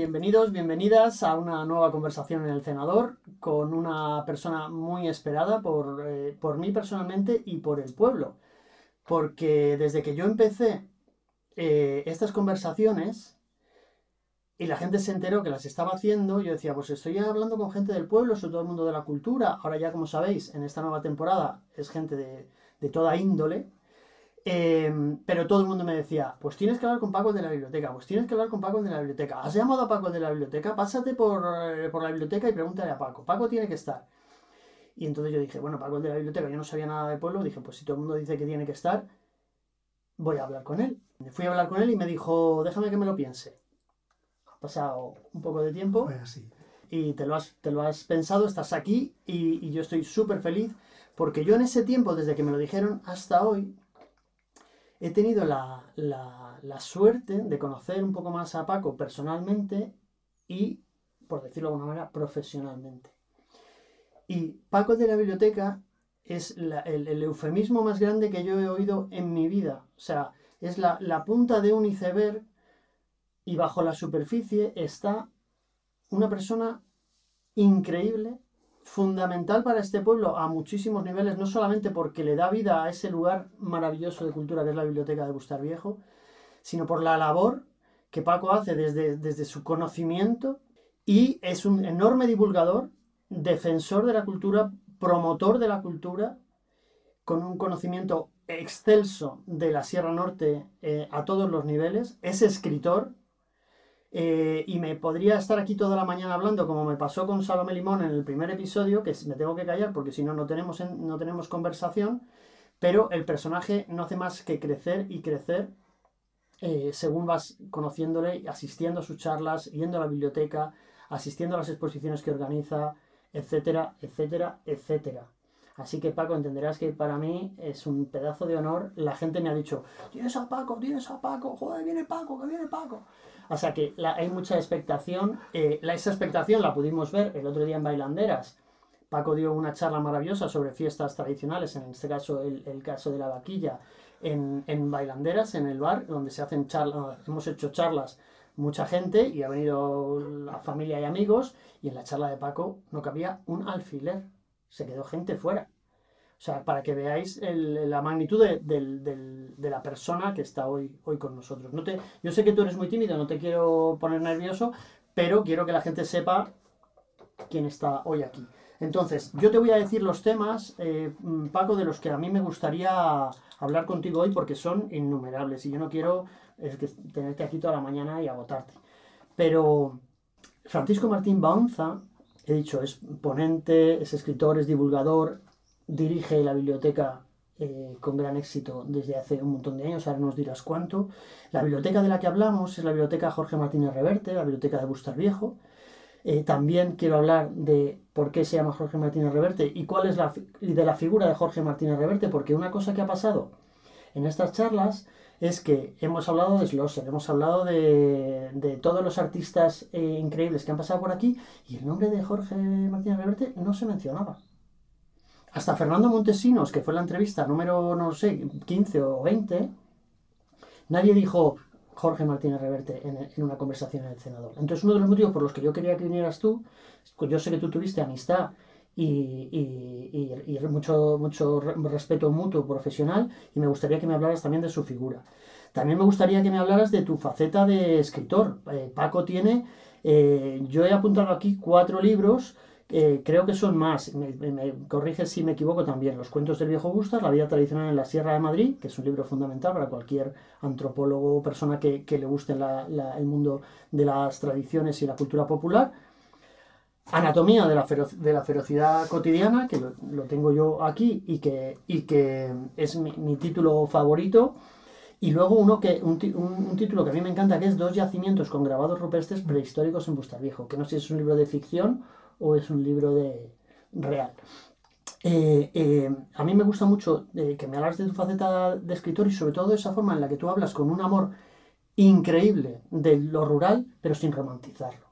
Bienvenidos, bienvenidas a una nueva conversación en el Cenador con una persona muy esperada por, eh, por mí personalmente y por el pueblo. Porque desde que yo empecé eh, estas conversaciones y la gente se enteró que las estaba haciendo, yo decía, pues estoy hablando con gente del pueblo, sobre todo el mundo de la cultura. Ahora ya, como sabéis, en esta nueva temporada es gente de, de toda índole. Em, pero todo el mundo me decía, pues tienes que hablar con Paco de la biblioteca, pues tienes que hablar con Paco de la biblioteca. ¿Has llamado a Paco de la biblioteca? Pásate por, eh, por la biblioteca y pregúntale a Paco. Paco tiene que estar. Y entonces yo dije, bueno, Paco el de la biblioteca, yo no sabía nada del pueblo, dije, pues si todo el mundo dice que tiene que estar, voy a hablar con él. Me fui a hablar con él y me dijo, déjame que me lo piense. Ha pasado un poco de tiempo. Así. Y te lo has, te lo has pensado, estás aquí y, y yo estoy súper feliz porque yo en ese tiempo, desde que me lo dijeron hasta hoy, he tenido la, la, suerte de conocer un poco más a Paco personalmente y, por decirlo de alguna manera, profesionalmente. Y Paco de la biblioteca es el, el, eufemismo más grande que yo he oído en mi vida. O sea, es la, la punta de un iceberg y bajo la superficie está una persona increíble fundamental para este pueblo a muchísimos niveles, no solamente porque le da vida a ese lugar maravilloso de cultura que es la biblioteca de Bustar Viejo, sino por la labor que Paco hace desde, desde su conocimiento y es un enorme divulgador, defensor de la cultura, promotor de la cultura, con un conocimiento excelso de la Sierra Norte eh, a todos los niveles, es escritor, eh, y me podría estar aquí toda la mañana hablando, como me pasó con Salomé Limón en el primer episodio, que me tengo que callar porque si no, no tenemos, no tenemos conversación, pero el personaje no hace más que crecer y crecer eh, según vas conociéndole, asistiendo a sus charlas, yendo a la biblioteca, asistiendo a las exposiciones que organiza, etcétera, etcétera, etcétera. Así que Paco, entenderás que para mí es un pedazo de honor. La gente me ha dicho, tienes a Paco, tienes a Paco, joder, viene Paco, que viene Paco. O sea que hay mucha expectación. Eh, la, esa expectación la pudimos ver el otro día en Bailanderas. Paco dio una charla maravillosa sobre fiestas tradicionales, en este caso el, el caso de la vaquilla, en, en, Bailanderas, en el bar, donde se hacen charlas, hemos hecho charlas mucha gente y ha venido la familia y amigos y en la charla de Paco no cabía un alfiler, se quedó gente fuera. O sea, para que veáis el, la magnitud de, la persona que está hoy, hoy con nosotros. No te, yo sé que tú eres muy tímido, no te quiero poner nervioso, pero quiero que la gente sepa quién está hoy aquí. Entonces, yo te voy a decir los temas, eh, Paco, de los que a mí me gustaría hablar contigo hoy porque son innumerables y yo no quiero es que, tenerte aquí toda la mañana y agotarte. Pero Francisco Martín Baunza, he dicho, es ponente, es escritor, es divulgador, dirige la biblioteca eh, con gran éxito desde hace un montón de años, ahora nos dirás cuánto. La biblioteca de la que hablamos es la biblioteca Jorge Martínez Reverte, la biblioteca de Bustar Viejo. Eh, también quiero hablar de por qué se llama Jorge Martínez Reverte y cuál es la de la figura de Jorge Martínez Reverte, porque una cosa que ha pasado en estas charlas es que hemos hablado de Schlosser, hemos hablado de, de todos los artistas eh, increíbles que han pasado por aquí y el nombre de Jorge Martínez Reverte no se mencionaba. Hasta Fernando Montesinos, que fue la entrevista número, no sé, 15 o 20, nadie dijo Jorge Martínez Reverte en, una conversación en el senador. Entonces, uno de los motivos por los que yo quería que vinieras tú, yo sé que tú tuviste amistad y mucho, mucho respeto mutuo profesional, y me gustaría que me hablaras también de su figura. También me gustaría que me hablaras de tu faceta de escritor. Eh, Paco tiene, eh, yo he apuntado aquí cuatro libros eh, creo que son más, me, me, corrige si me equivoco también, Los cuentos del viejo Gustas, La vida tradicional en la Sierra de Madrid, que es un libro fundamental para cualquier antropólogo o persona que, le guste la, el mundo de las tradiciones y la cultura popular. Anatomía de la, ferocidad cotidiana, que lo, tengo yo aquí y que, y que es mi, título favorito. Y luego uno que, un, un, un, título que a mí me encanta, que es Dos yacimientos con grabados rupestres prehistóricos en Bustarviejo, que no sé si es un libro de ficción o es un libro de real. Eh, eh, a mí me gusta mucho eh, que me hablas de tu faceta de escritor y sobre todo esa forma en la que tú hablas con un amor increíble de lo rural, pero sin romantizarlo.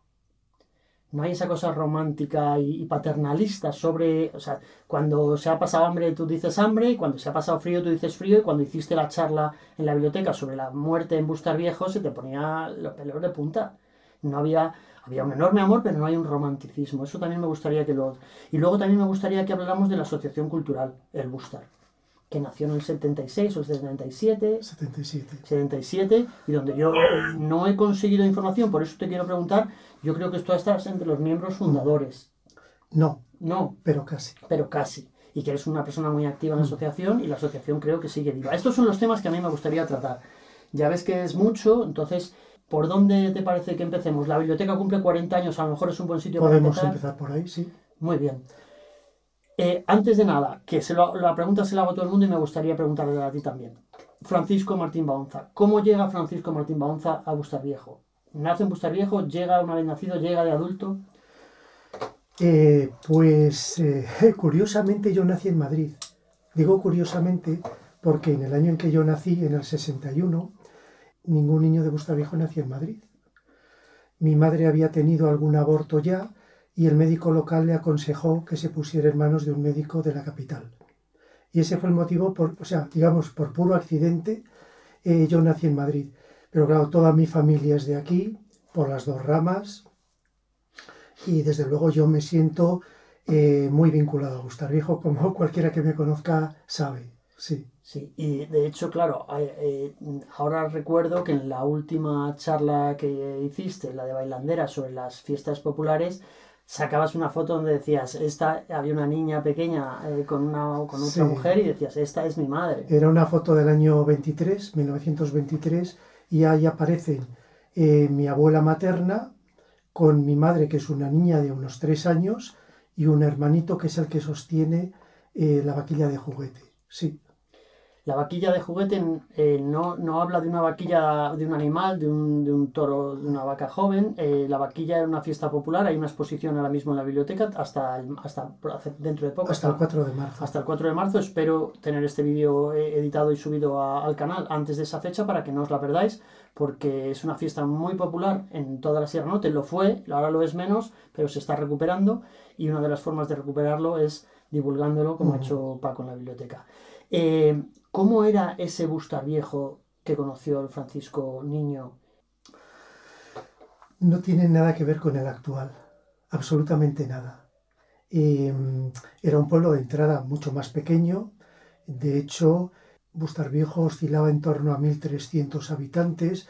No hay esa cosa romántica y, y, paternalista sobre, o sea, cuando se ha pasado hambre tú dices hambre, y cuando se ha pasado frío tú dices frío, y cuando hiciste la charla en la biblioteca sobre la muerte en Bustar Viejo se te ponía los pelos de punta no había, había un enorme amor, pero no hay un romanticismo. Eso también me gustaría que lo... Y luego también me gustaría que habláramos de la Asociación Cultural, el Bustar, que nació en el 76 o el 77. 77. 77, y donde yo no he conseguido información, por eso te quiero preguntar, yo creo que tú estás entre los miembros fundadores. No, No, pero casi. pero casi. Y que eres una persona muy activa en la asociación y la asociación creo que sigue viva. Estos son los temas que a mí me gustaría tratar. Ya ves que es mucho, entonces, ¿por dónde te parece que empecemos? La biblioteca cumple 40 años, a lo mejor es un buen sitio Podemos para empezar. empezar por ahí, sí. Muy bien. Eh, antes de nada, que se lo- la pregunta se la hago a todo el mundo y me gustaría preguntarle a ti también. Francisco Martín Baonza. ¿Cómo llega Francisco Martín Baonza a Bustar Viejo? ¿Nace en Bustar Viejo? ¿Llega una vez nacido? ¿Llega de adulto? Eh, pues eh, curiosamente yo nací en Madrid. Digo curiosamente porque en el año en que yo nací, en el 61, ningún niño de Bustarviejo nació en Madrid. Mi madre había tenido algún aborto ya y el médico local le aconsejó que se pusiera en manos de un médico de la capital. Y ese fue el motivo, por, o sea, digamos, por puro accidente, eh, yo nací en Madrid. Pero claro, toda mi familia es de aquí, por las dos ramas, y desde luego yo me siento eh, muy vinculado a Bustar Viejo, como cualquiera que me conozca sabe. Sí, Sí, y de hecho, claro, eh, eh, ahora recuerdo que en la última charla que hiciste, la de bailandera sobre las fiestas populares, sacabas una foto donde decías, esta, había una niña pequeña eh, con, una, con otra Sí. mujer y decías, esta es mi madre. era una foto del año 23, 1923, y ahí aparecen eh, mi abuela materna con mi madre, que es una niña de unos tres años, y un hermanito que es el que sostiene la vaquilla de juguete. Sí, La vaquilla de juguete eh, no, no habla de una vaquilla de un animal, de un, de un toro, de una vaca joven. Eh, la vaquilla era una fiesta popular, hay una exposición ahora mismo en la biblioteca hasta, el- hasta dentro de poco. hasta el 4 de marzo. hasta el 4 de marzo. Espero tener este vídeo eh, editado y subido a- al canal antes de esa fecha para que no os la perdáis, porque es una fiesta muy popular en toda la Sierra Norte. Lo fue, ahora lo es menos, pero se está recuperando y una de las formas de recuperarlo es divulgándolo, como ha hecho Paco en la biblioteca. Eh, ¿Cómo era ese Bustar Viejo que conoció el Francisco niño? no tiene nada que ver con el actual, absolutamente nada. Eh, era un pueblo de entrada mucho más pequeño, de hecho, Bustarviejo oscilaba en torno a 1.300 habitantes.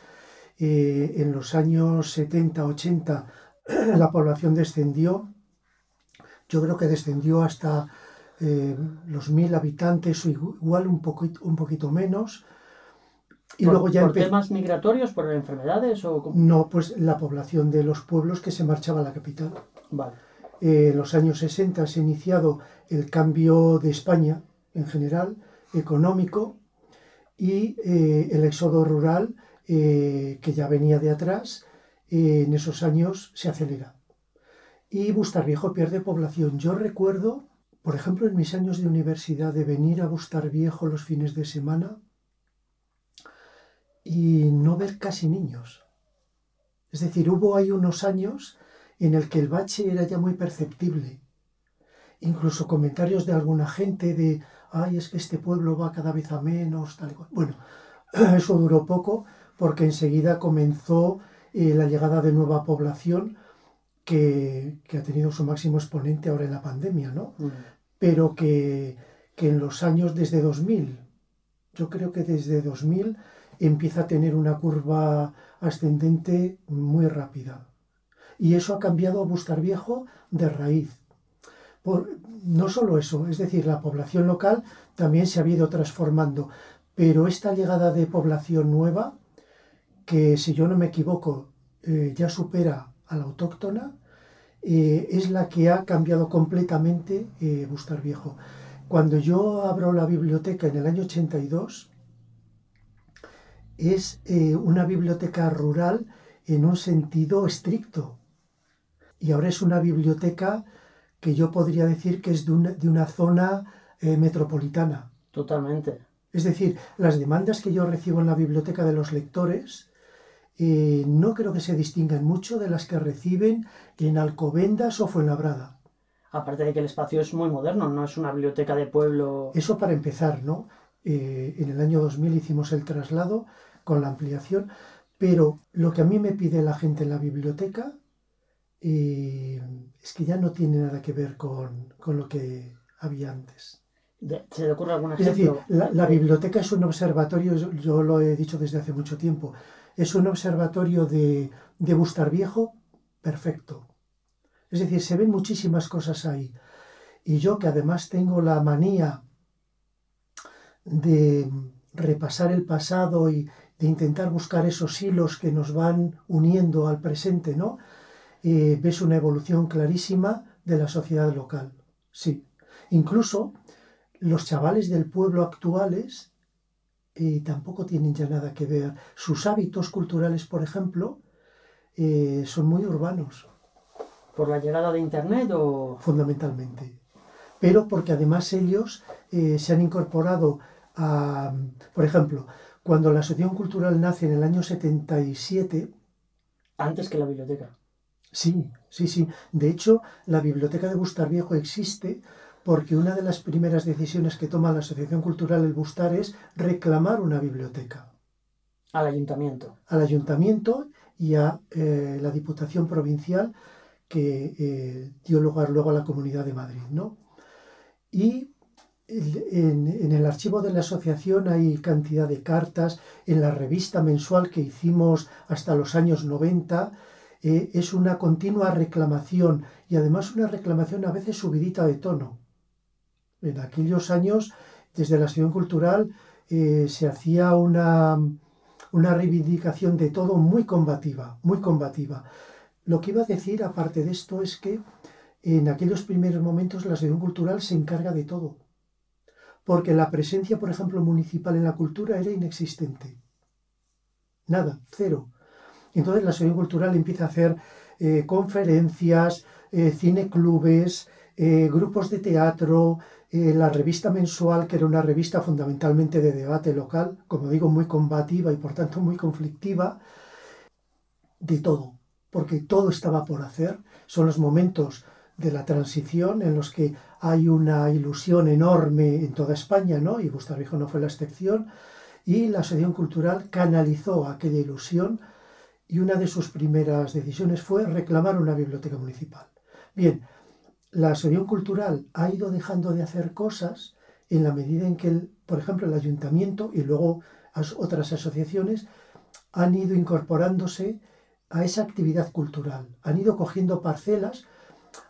En los años 70-80 la población descendió, yo creo que descendió hasta eh, los 1.000 habitantes o igual un poquito, un poquito menos. Y ¿Por, luego ya por temas migratorios, por enfermedades o? No, pues la población de los pueblos que se marchaba a la capital. Vale. Eh, en los años 60 se ha iniciado el cambio de España en general, económico, y eh, el éxodo rural, eh, que ya venía de atrás, en esos años se acelera. Y Bustarviejo pierde población. Yo recuerdo, por ejemplo, en mis años de universidad, de venir a Bustarviejo los fines de semana y no ver casi niños. Es decir, hubo ahí unos años en el que el bache era ya muy perceptible. Incluso comentarios de alguna gente de, ay, es que este pueblo va cada vez a menos, tal y cual. Bueno, eso duró poco porque enseguida comenzó eh, la llegada de nueva población que, que, ha tenido su máximo exponente ahora en la pandemia, ¿no? Mm. Pero que, que en los años desde 2000, yo creo que desde 2000 empieza a tener una curva ascendente muy rápida. Y eso ha cambiado a Bustar Viejo de raíz. Por, no solo eso, es decir, la población local también se ha ido transformando, pero esta llegada de población nueva, que si yo no me equivoco eh, ya supera a la autóctona, eh, es la que ha cambiado completamente eh, Bustar Viejo. Cuando yo abro la biblioteca en el año 82, es eh, una biblioteca rural en un sentido estricto. Y ahora es una biblioteca que yo podría decir que es de una, de una zona eh, metropolitana. Totalmente. Es decir, las demandas que yo recibo en la biblioteca de los lectores eh, no creo que se distingan mucho de las que reciben en Alcobendas o Fuenlabrada. Aparte de que el espacio es muy moderno, no es una biblioteca de pueblo. Eso para empezar, ¿no? Eh, en el año 2000 hicimos el traslado con la ampliación. Pero lo que a mí me pide la gente en la biblioteca eh, es que ya no tiene nada que ver con, lo que había antes. ¿Se le ocurre alguna Es decir, la, biblioteca es un observatorio, yo, lo he dicho desde hace mucho tiempo, es un observatorio de, de Bustar Viejo perfecto. Es decir, se ven muchísimas cosas ahí. Y yo que además tengo la manía de repasar el pasado y de intentar buscar esos hilos que nos van uniendo al presente, ¿no? Eh, ves una evolución clarísima de la sociedad local. Sí. Incluso los chavales del pueblo actuales eh, tampoco tienen ya nada que ver. Sus hábitos culturales, por ejemplo, eh, son muy urbanos. ¿Por la llegada de Internet o...? Fundamentalmente. Pero porque además ellos se han incorporado a... Por ejemplo, cuando la Asociación Cultural nace en el año 77... Antes que la biblioteca. Sí, sí, sí. De hecho, la biblioteca de Bustar Viejo existe porque una de las primeras decisiones que toma la Asociación Cultural El Bustar es reclamar una biblioteca. Al ayuntamiento. Al ayuntamiento y a eh, la Diputación Provincial que eh, dio lugar luego a la Comunidad de Madrid, ¿no? Y en, el archivo de la asociación hay cantidad de cartas, en la revista mensual que hicimos hasta los años 90 eh, es una continua reclamación y además una reclamación a veces subidita de tono. En aquellos años, desde la acción cultural, eh, se hacía una, una reivindicación de todo muy combativa, muy combativa. Lo que iba a decir, aparte de esto, es que en aquellos primeros momentos la asociación cultural se encarga de todo porque la presencia, por ejemplo, municipal en la cultura era inexistente. Nada, cero. Entonces la asociación cultural empieza a hacer eh, conferencias, eh, cineclubes, eh, grupos de teatro, la revista mensual, que era una revista fundamentalmente de debate local, como digo, muy combativa y por tanto muy conflictiva, de todo, porque todo estaba por hacer. Son los momentos de la transición en los que hay una ilusión enorme en toda España, ¿no? y Viejo no fue la excepción, y la Asociación Cultural canalizó aquella ilusión y una de sus primeras decisiones fue reclamar una biblioteca municipal. Bien, la Asociación Cultural ha ido dejando de hacer cosas en la medida en que, por ejemplo, el ayuntamiento y luego otras asociaciones han ido incorporándose a esa actividad cultural, han ido cogiendo parcelas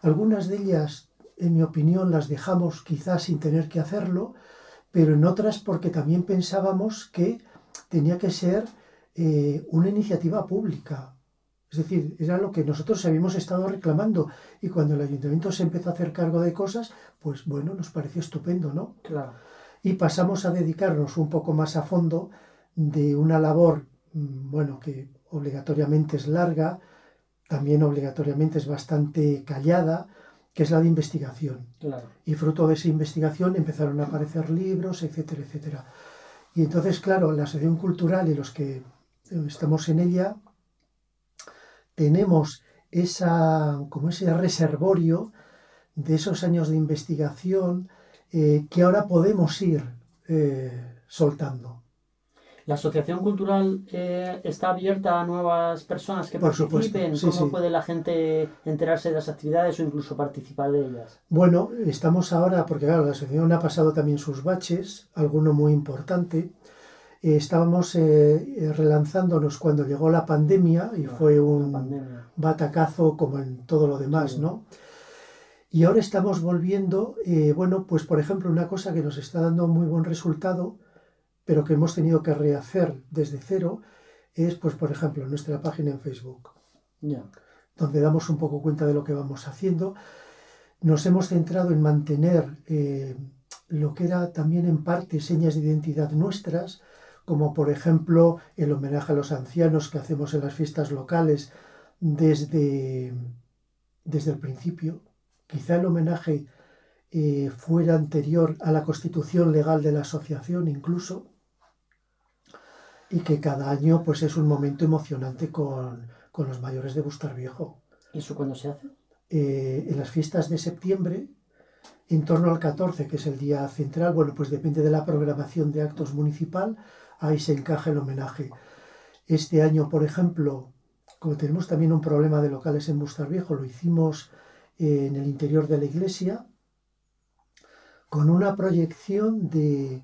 algunas de ellas, en mi opinión, las dejamos quizás sin tener que hacerlo, pero en otras porque también pensábamos que tenía que ser eh, una iniciativa pública. Es decir, era lo que nosotros habíamos estado reclamando y cuando el ayuntamiento se empezó a hacer cargo de cosas, pues bueno, nos pareció estupendo, ¿no? Claro. Y pasamos a dedicarnos un poco más a fondo de una labor, mm, bueno, que obligatoriamente es larga, también obligatoriamente es bastante callada, que es la de investigación. Y fruto de esa investigación empezaron a aparecer libros, etcétera, etcétera. Y entonces, claro, la asociación cultural y los que estamos en ella, tenemos esa, como ese reservorio de esos años de investigación eh, que ahora podemos ir eh, soltando. ¿La asociación cultural eh, está abierta a nuevas personas que participen? ¿Cómo puede la gente enterarse de las actividades o incluso participar de ellas? Bueno, estamos ahora, porque claro, la asociación ha pasado también sus baches, alguno muy importante. Eh, estábamos eh, relanzándonos cuando llegó la pandemia y fue un batacazo como en todo lo demás, ¿no? Y ahora estamos volviendo, bueno, pues por ejemplo, una cosa que nos está dando muy buen resultado pero que hemos tenido que rehacer desde cero, es, pues, por ejemplo, nuestra página en Facebook, donde damos un poco cuenta de lo que vamos haciendo. Nos hemos centrado en mantener eh, lo que era también en parte señas de identidad nuestras, como por ejemplo el homenaje a los ancianos que hacemos en las fiestas locales desde, desde el principio. Quizá el homenaje eh, fuera anterior a la constitución legal de la asociación incluso, y que cada año pues es un momento emocionante con, los mayores de Bustar Viejo. ¿Y eso cuándo se hace? Eh, en las fiestas de septiembre, en torno al 14, que es el día central, bueno, pues depende de la programación de actos municipal, ahí se encaja el homenaje. Este año, por ejemplo, como tenemos también un problema de locales en Bustar Viejo, lo hicimos en el interior de la iglesia con una proyección de,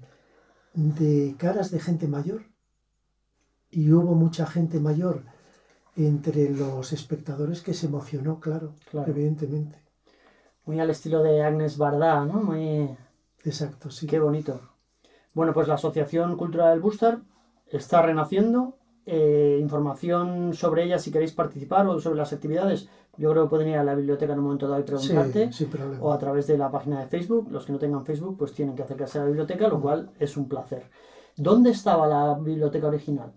de caras de gente mayor. Y hubo mucha gente mayor entre los espectadores que se emocionó, claro, Claro. evidentemente. Muy al estilo de Agnes Bardá, ¿no? Muy... Exacto, sí. Qué bonito. Bueno, pues la Asociación Cultural del Bustar está renaciendo. Eh, información sobre ella si queréis participar o sobre las actividades. Yo creo que pueden ir a la biblioteca en un momento dado y preguntarte. Sí, sin problema. o a través de la página de Facebook. Los que no tengan Facebook, pues tienen que acercarse a la biblioteca, lo cual es un placer. ¿Dónde estaba la biblioteca original?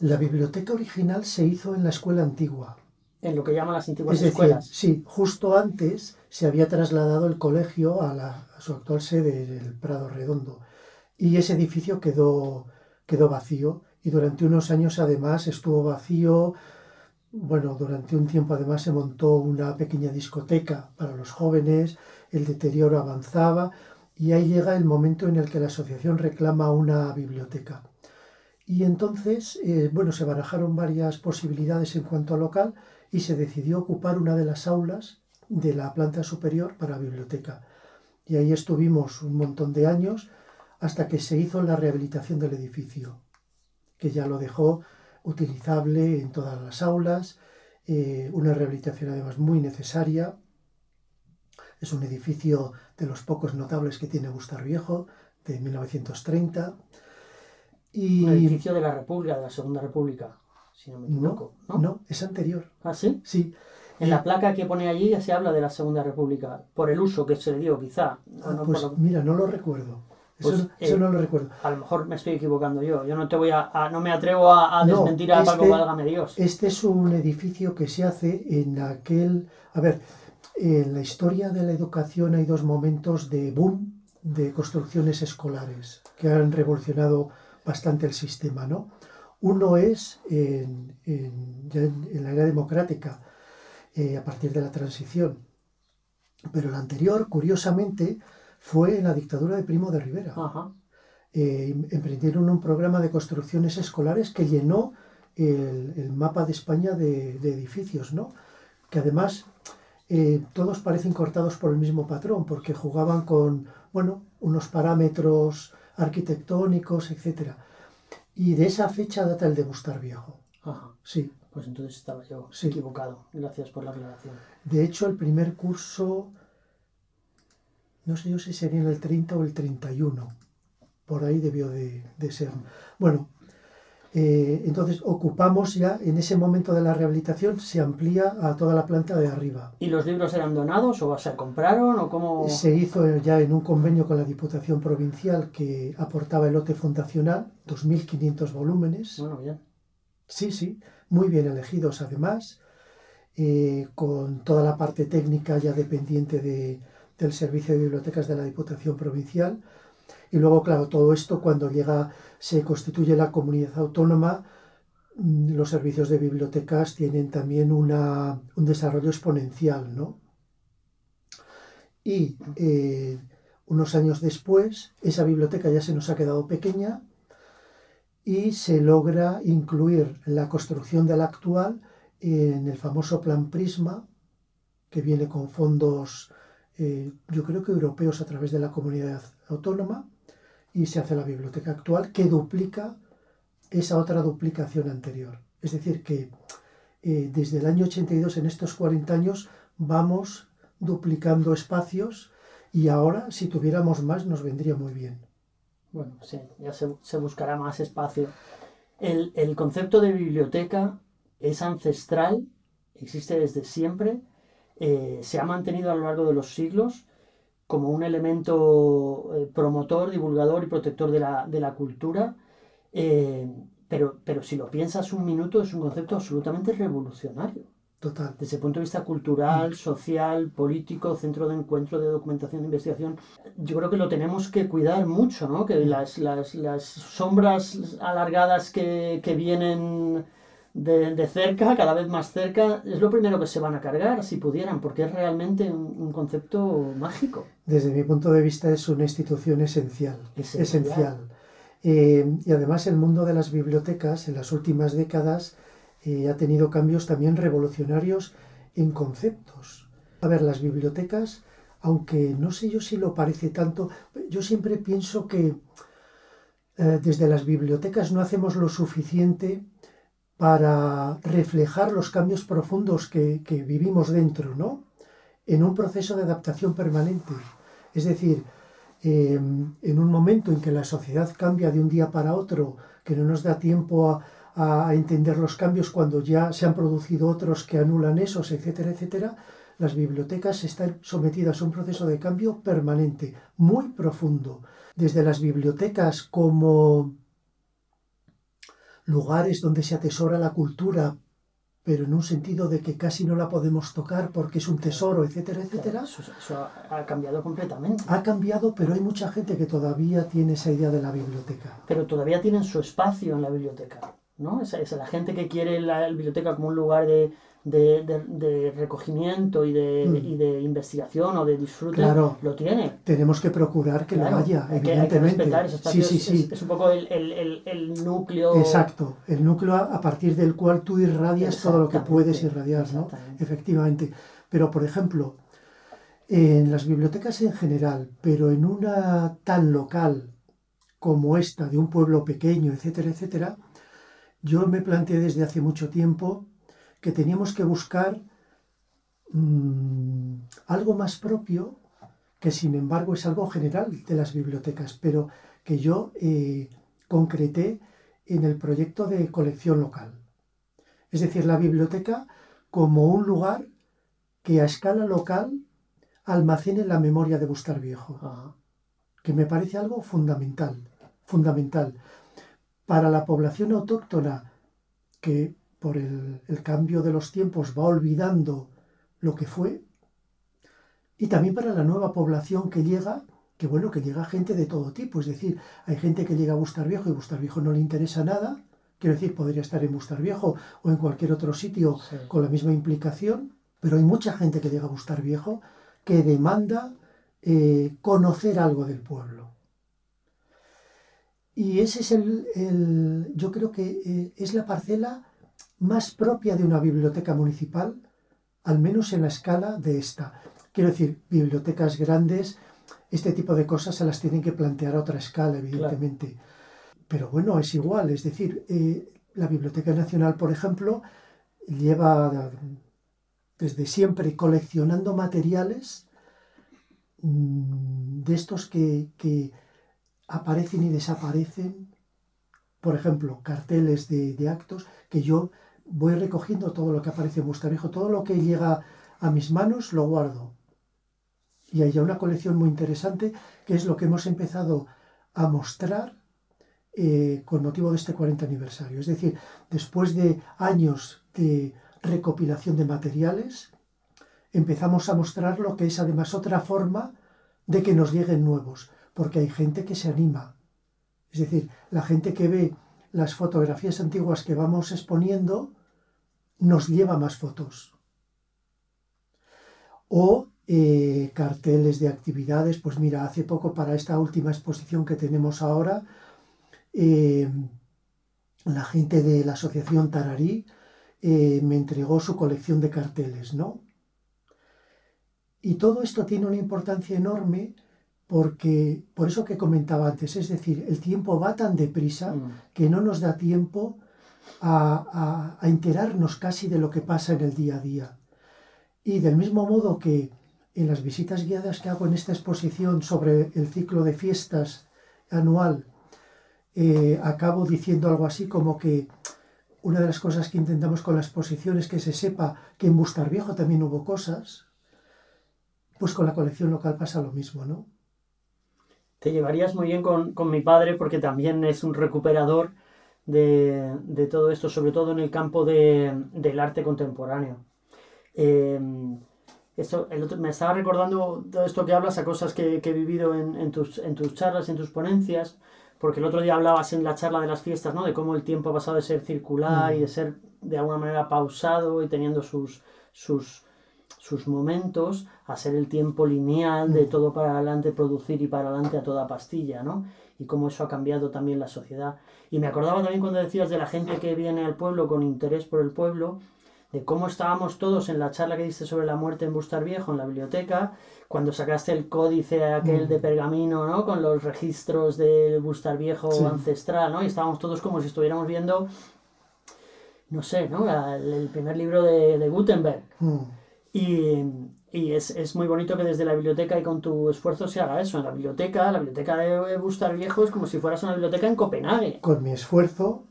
La biblioteca original se hizo en la escuela antigua. En lo que llaman las antiguas Es decir, escuelas. sí, justo antes se había trasladado el colegio a, la- a su actual sede, el Prado Redondo, y ese edificio quedó, quedó vacío y durante unos años además estuvo vacío. Bueno, durante un tiempo además se montó una pequeña discoteca para los jóvenes, el deterioro avanzaba y ahí llega el momento en el que la asociación reclama una biblioteca. Y entonces, eh, bueno, se barajaron varias posibilidades en cuanto a local y se decidió ocupar una de las aulas de la planta superior para biblioteca. Y ahí estuvimos un montón de años hasta que se hizo la rehabilitación del edificio, que ya lo dejó utilizable en todas las aulas, eh, una rehabilitación además muy necesaria. Es un edificio de los pocos notables que tiene Bustar Viejo, de 1930. Y Un edificio de la República, de la Segunda República, si no me no, equivoco. ¿no? no, es anterior. ¿Ah, sí? Sí, En la placa que pone allí ya se habla de la Segunda República, por el uso que se le dio, quizá. Ah, no pues lo- mira, no lo recuerdo. Eso, Pues, eso eh, no lo recuerdo. A lo mejor me estoy equivocando yo. Yo no te voy a, a- no me atrevo a, a No, desmentir a Paco este- Válgame Dios. Este es un edificio que se hace en aquel... A ver, en la historia de la educación hay dos momentos de boom de construcciones escolares que han revolucionado bastante el sistema, ¿no? Uno es en, en- ya en- en la era democrática, eh, a partir de la transición. Pero el anterior, curiosamente, fue en la dictadura de Primo de Rivera. Ajá. eh, emprendieron un programa de construcciones escolares que llenó el, el mapa de España de, de edificios, ¿no? Que además eh, todos parecen cortados por el mismo patrón, porque jugaban con, bueno, unos parámetros arquitectónicos, etc. Y de esa fecha data el de Bustar Viejo. Ajá. Sí. Pues entonces estaba yo Sí. equivocado. Gracias por la aclaración. De hecho, el primer curso, no sé yo si sería en el 30 o el 31. Por ahí debió de, de ser. Bueno, eh, entonces ocupamos ya, en ese momento de la rehabilitación, se amplía a toda la planta de arriba. ¿Y los libros eran donados o se compraron o cómo? Se hizo ya en un convenio con la Diputación Provincial que aportaba el lote fundacional, 2.500 volúmenes. Bueno, bien. Sí, sí, muy bien elegidos además, eh, con toda la parte técnica ya dependiente de- del Servicio de Bibliotecas de la Diputación Provincial. Y luego, claro, todo esto cuando llega, se constituye la comunidad autónoma, mm, los servicios de bibliotecas tienen también una- un desarrollo exponencial, ¿no? Y eh, unos años después, esa biblioteca ya se nos ha quedado pequeña y se logra incluir la construcción de la actual en el famoso plan Prisma, que viene con fondos, eh, yo creo que europeos a través de la comunidad autónoma, y se hace la biblioteca actual que duplica esa otra duplicación anterior. Es decir, que eh, desde el año 82, en estos 40 años, vamos duplicando espacios y ahora, si tuviéramos más, nos vendría muy bien. Bueno, sí, ya se, buscará más espacio. El, el concepto de biblioteca es ancestral, existe desde siempre, eh, se ha mantenido a lo largo de los siglos como un elemento eh, promotor, divulgador y protector de la, de la cultura, eh, pero, pero si lo piensas un minuto es un concepto absolutamente revolucionario Total. desde el punto de vista cultural, social, político, centro de encuentro, de documentación, de investigación, yo creo que lo tenemos que cuidar mucho, ¿no? Que las, las, las sombras alargadas que, que vienen de, de cerca, cada vez más cerca, es lo primero que se van a cargar, si pudieran, porque es realmente un, un concepto mágico. Desde mi punto de vista es una institución esencial. Esencial. esencial. Eh, y además el mundo de las bibliotecas en las últimas décadas eh, ha tenido cambios también revolucionarios en conceptos. A ver, las bibliotecas, aunque no sé yo si lo parece tanto, yo siempre pienso que eh, desde las bibliotecas no hacemos lo suficiente para reflejar los cambios profundos que, vivimos dentro, ¿no? En un proceso de adaptación permanente. Es decir, Em, en un momento en que la sociedad cambia de un día para otro, que no nos da tiempo a, entender los cambios cuando ya se han producido otros que anulan esos, etcétera, etcétera, las bibliotecas están sometidas a un proceso de cambio permanente, muy profundo. Desde las bibliotecas como lugares donde se atesora la cultura pero en un sentido de que casi no la podemos tocar porque es un tesoro, etcétera, etcétera. Eso, ha cambiado completamente. Ha cambiado, pero hay mucha gente que todavía tiene esa idea de la biblioteca. Pero todavía tienen su espacio en la biblioteca, ¿no? Esa, es la gente que quiere la biblioteca como un lugar de, de, recogimiento y de, mm. y de, investigación o de disfrute claro, lo tiene. Tenemos que procurar que lo haya, evidentemente. sí, sí, sí. Es, un poco el, el, el, núcleo. Exacto, el núcleo a, partir del cual tú irradias todo lo que puedes irradiar, ¿no? Efectivamente. Pero, por ejemplo, en las bibliotecas en general, pero en una tan local como esta, de un pueblo pequeño, etcétera, etcétera, yo me planteé desde hace mucho tiempo que teníamos que buscar mm, algo más propio, que sin embargo es algo general de las bibliotecas, pero que yo eh, concreté en el proyecto de colección local. Es decir, la biblioteca como un lugar que a escala local almacene la memoria de Bustar Viejo, que me parece algo fundamental, fundamental. Para la población autóctona, que por el, cambio de los tiempos va olvidando lo que fue. Y también para la nueva población que llega, que bueno, que llega gente de todo tipo. Es decir, hay gente que llega a Bustar Viejo y Bustar Viejo no le interesa nada. Quiero decir, podría estar en Bustar Viejo o en cualquier otro sitio con la misma implicación. Pero hay mucha gente que llega a Bustar Viejo que demanda eh, conocer algo del pueblo. Y ese es el, yo creo que eh, es la parcela más propia de una biblioteca municipal, al menos en la escala de esta. Quiero decir, bibliotecas grandes, este tipo de cosas se las tienen que plantear a otra escala, evidentemente. Pero bueno, es igual, es decir, eh, la Biblioteca Nacional, por ejemplo, lleva desde siempre coleccionando materiales mm, de estos que, que, aparecen y desaparecen, por ejemplo, carteles de, de actos que yo voy recogiendo todo lo que aparece en Bustarviejo, todo lo que llega a mis manos lo guardo. Y hay una colección muy interesante que es lo que hemos empezado a mostrar eh, con motivo de este 40 aniversario. Es decir, después de años de recopilación de materiales, empezamos a mostrar lo que es además otra forma de que nos lleguen nuevos, porque hay gente que se anima. Es decir, la gente que ve las fotografías antiguas que vamos exponiendo nos lleva más fotos. O eh, carteles de actividades, pues mira, hace poco para esta última exposición que tenemos ahora, eh, la gente de la asociación Tararí eh, me entregó su colección de carteles, ¿no? Y todo esto tiene una importancia enorme porque, por eso que comentaba antes, es decir, el tiempo va tan deprisa mm. que no nos da tiempo a, enterarnos casi de lo que pasa en el día a día. Y del mismo modo que en las visitas guiadas que hago en esta exposición sobre el ciclo de fiestas anual, eh, acabo diciendo algo así como que una de las cosas que intentamos con la exposición es que se sepa que en Bustar Viejo también hubo cosas, pues con la colección local pasa lo mismo, ¿no? Te llevarías muy bien con, con mi padre porque también es un recuperador de, todo esto, sobre todo en el campo del arte contemporáneo. Em, esto, me estaba recordando todo esto que hablas a cosas que, he vivido en, tus, en tus charlas, en tus ponencias, porque el otro día hablabas en la charla de las fiestas, ¿no? De cómo el tiempo ha pasado de ser circular y de mm. ser de alguna manera pausado y teniendo sus, sus, sus momentos a ser el tiempo lineal de Mm. todo para adelante, producir y para adelante a toda pastilla, ¿no? Y cómo eso ha cambiado también la sociedad. Y me acordaba también cuando decías de la gente que viene al pueblo con interés por el pueblo, de cómo estábamos todos en la charla que diste sobre la muerte en Bustar Viejo, en la biblioteca, cuando sacaste el códice aquel Mm. de pergamino, ¿no? Con los registros del Bustar Viejo Sí. ancestral, ¿no? Y estábamos todos como si estuviéramos viendo, no sé, ¿no? El, primer libro de, de Gutenberg. Mm. Y, y es, es muy bonito que desde la biblioteca y con tu esfuerzo se haga eso. En la biblioteca, la biblioteca de Bustar Viejo es como si fueras una biblioteca en Copenhague. Con mi esfuerzo,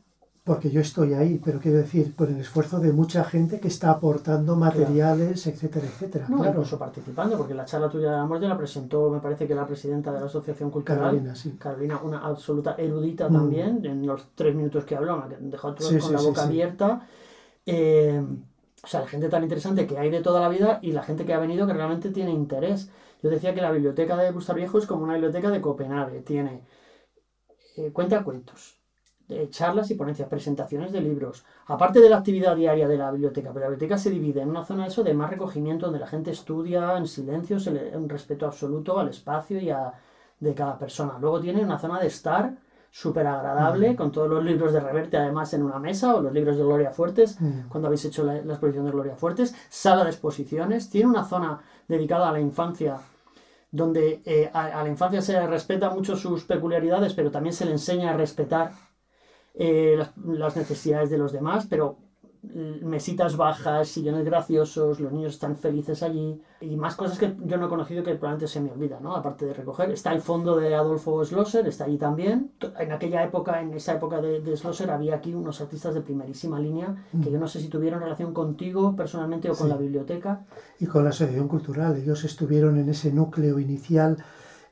porque yo estoy ahí, pero quiero decir, con el esfuerzo de mucha gente que está aportando materiales, etcétera, etcétera. No, claro, incluso participando, porque la charla tuya de la muerte la presentó, me parece que la presidenta de la Asociación Cultural, Carolina, sí. Carolina, una absoluta erudita Mm. también, en los tres minutos que habló, me dejó a todos Sí, con sí, la boca abierta. Eh, o sea, la gente tan interesante que hay de toda la vida y la gente que ha venido que realmente tiene interés. Yo decía que la biblioteca de Bustar Viejo es como una biblioteca de Copenhague, tiene eh, cuenta cuentos, de charlas y ponencias, presentaciones de libros, aparte de la actividad diaria de la biblioteca, pero la biblioteca se divide en una zona eso de más recogimiento donde la gente estudia en silencio, se un respeto absoluto al espacio y a de cada persona. Luego tiene una zona de estar súper agradable, con todos los libros de Reverte además en una mesa, o los libros de Gloria Fuertes, cuando habéis hecho la, la exposición de Gloria Fuertes, sala de exposiciones, tiene una zona dedicada a la infancia, donde eh, a, a la infancia se respeta mucho sus peculiaridades, pero también se le enseña a respetar eh, las, las necesidades de los demás, pero mesitas bajas, sillones graciosos, los niños están felices allí y más cosas que yo no he conocido que probablemente se me olvidan, ¿no? Aparte de recoger, está el fondo de Adolfo Schlosser, está allí también. En aquella época, en esa época de, de Schlosser, había aquí unos artistas de primerísima línea que yo no sé si tuvieron relación contigo personalmente o con Sí. la biblioteca. y con la Asociación Cultural. Ellos estuvieron en ese núcleo inicial,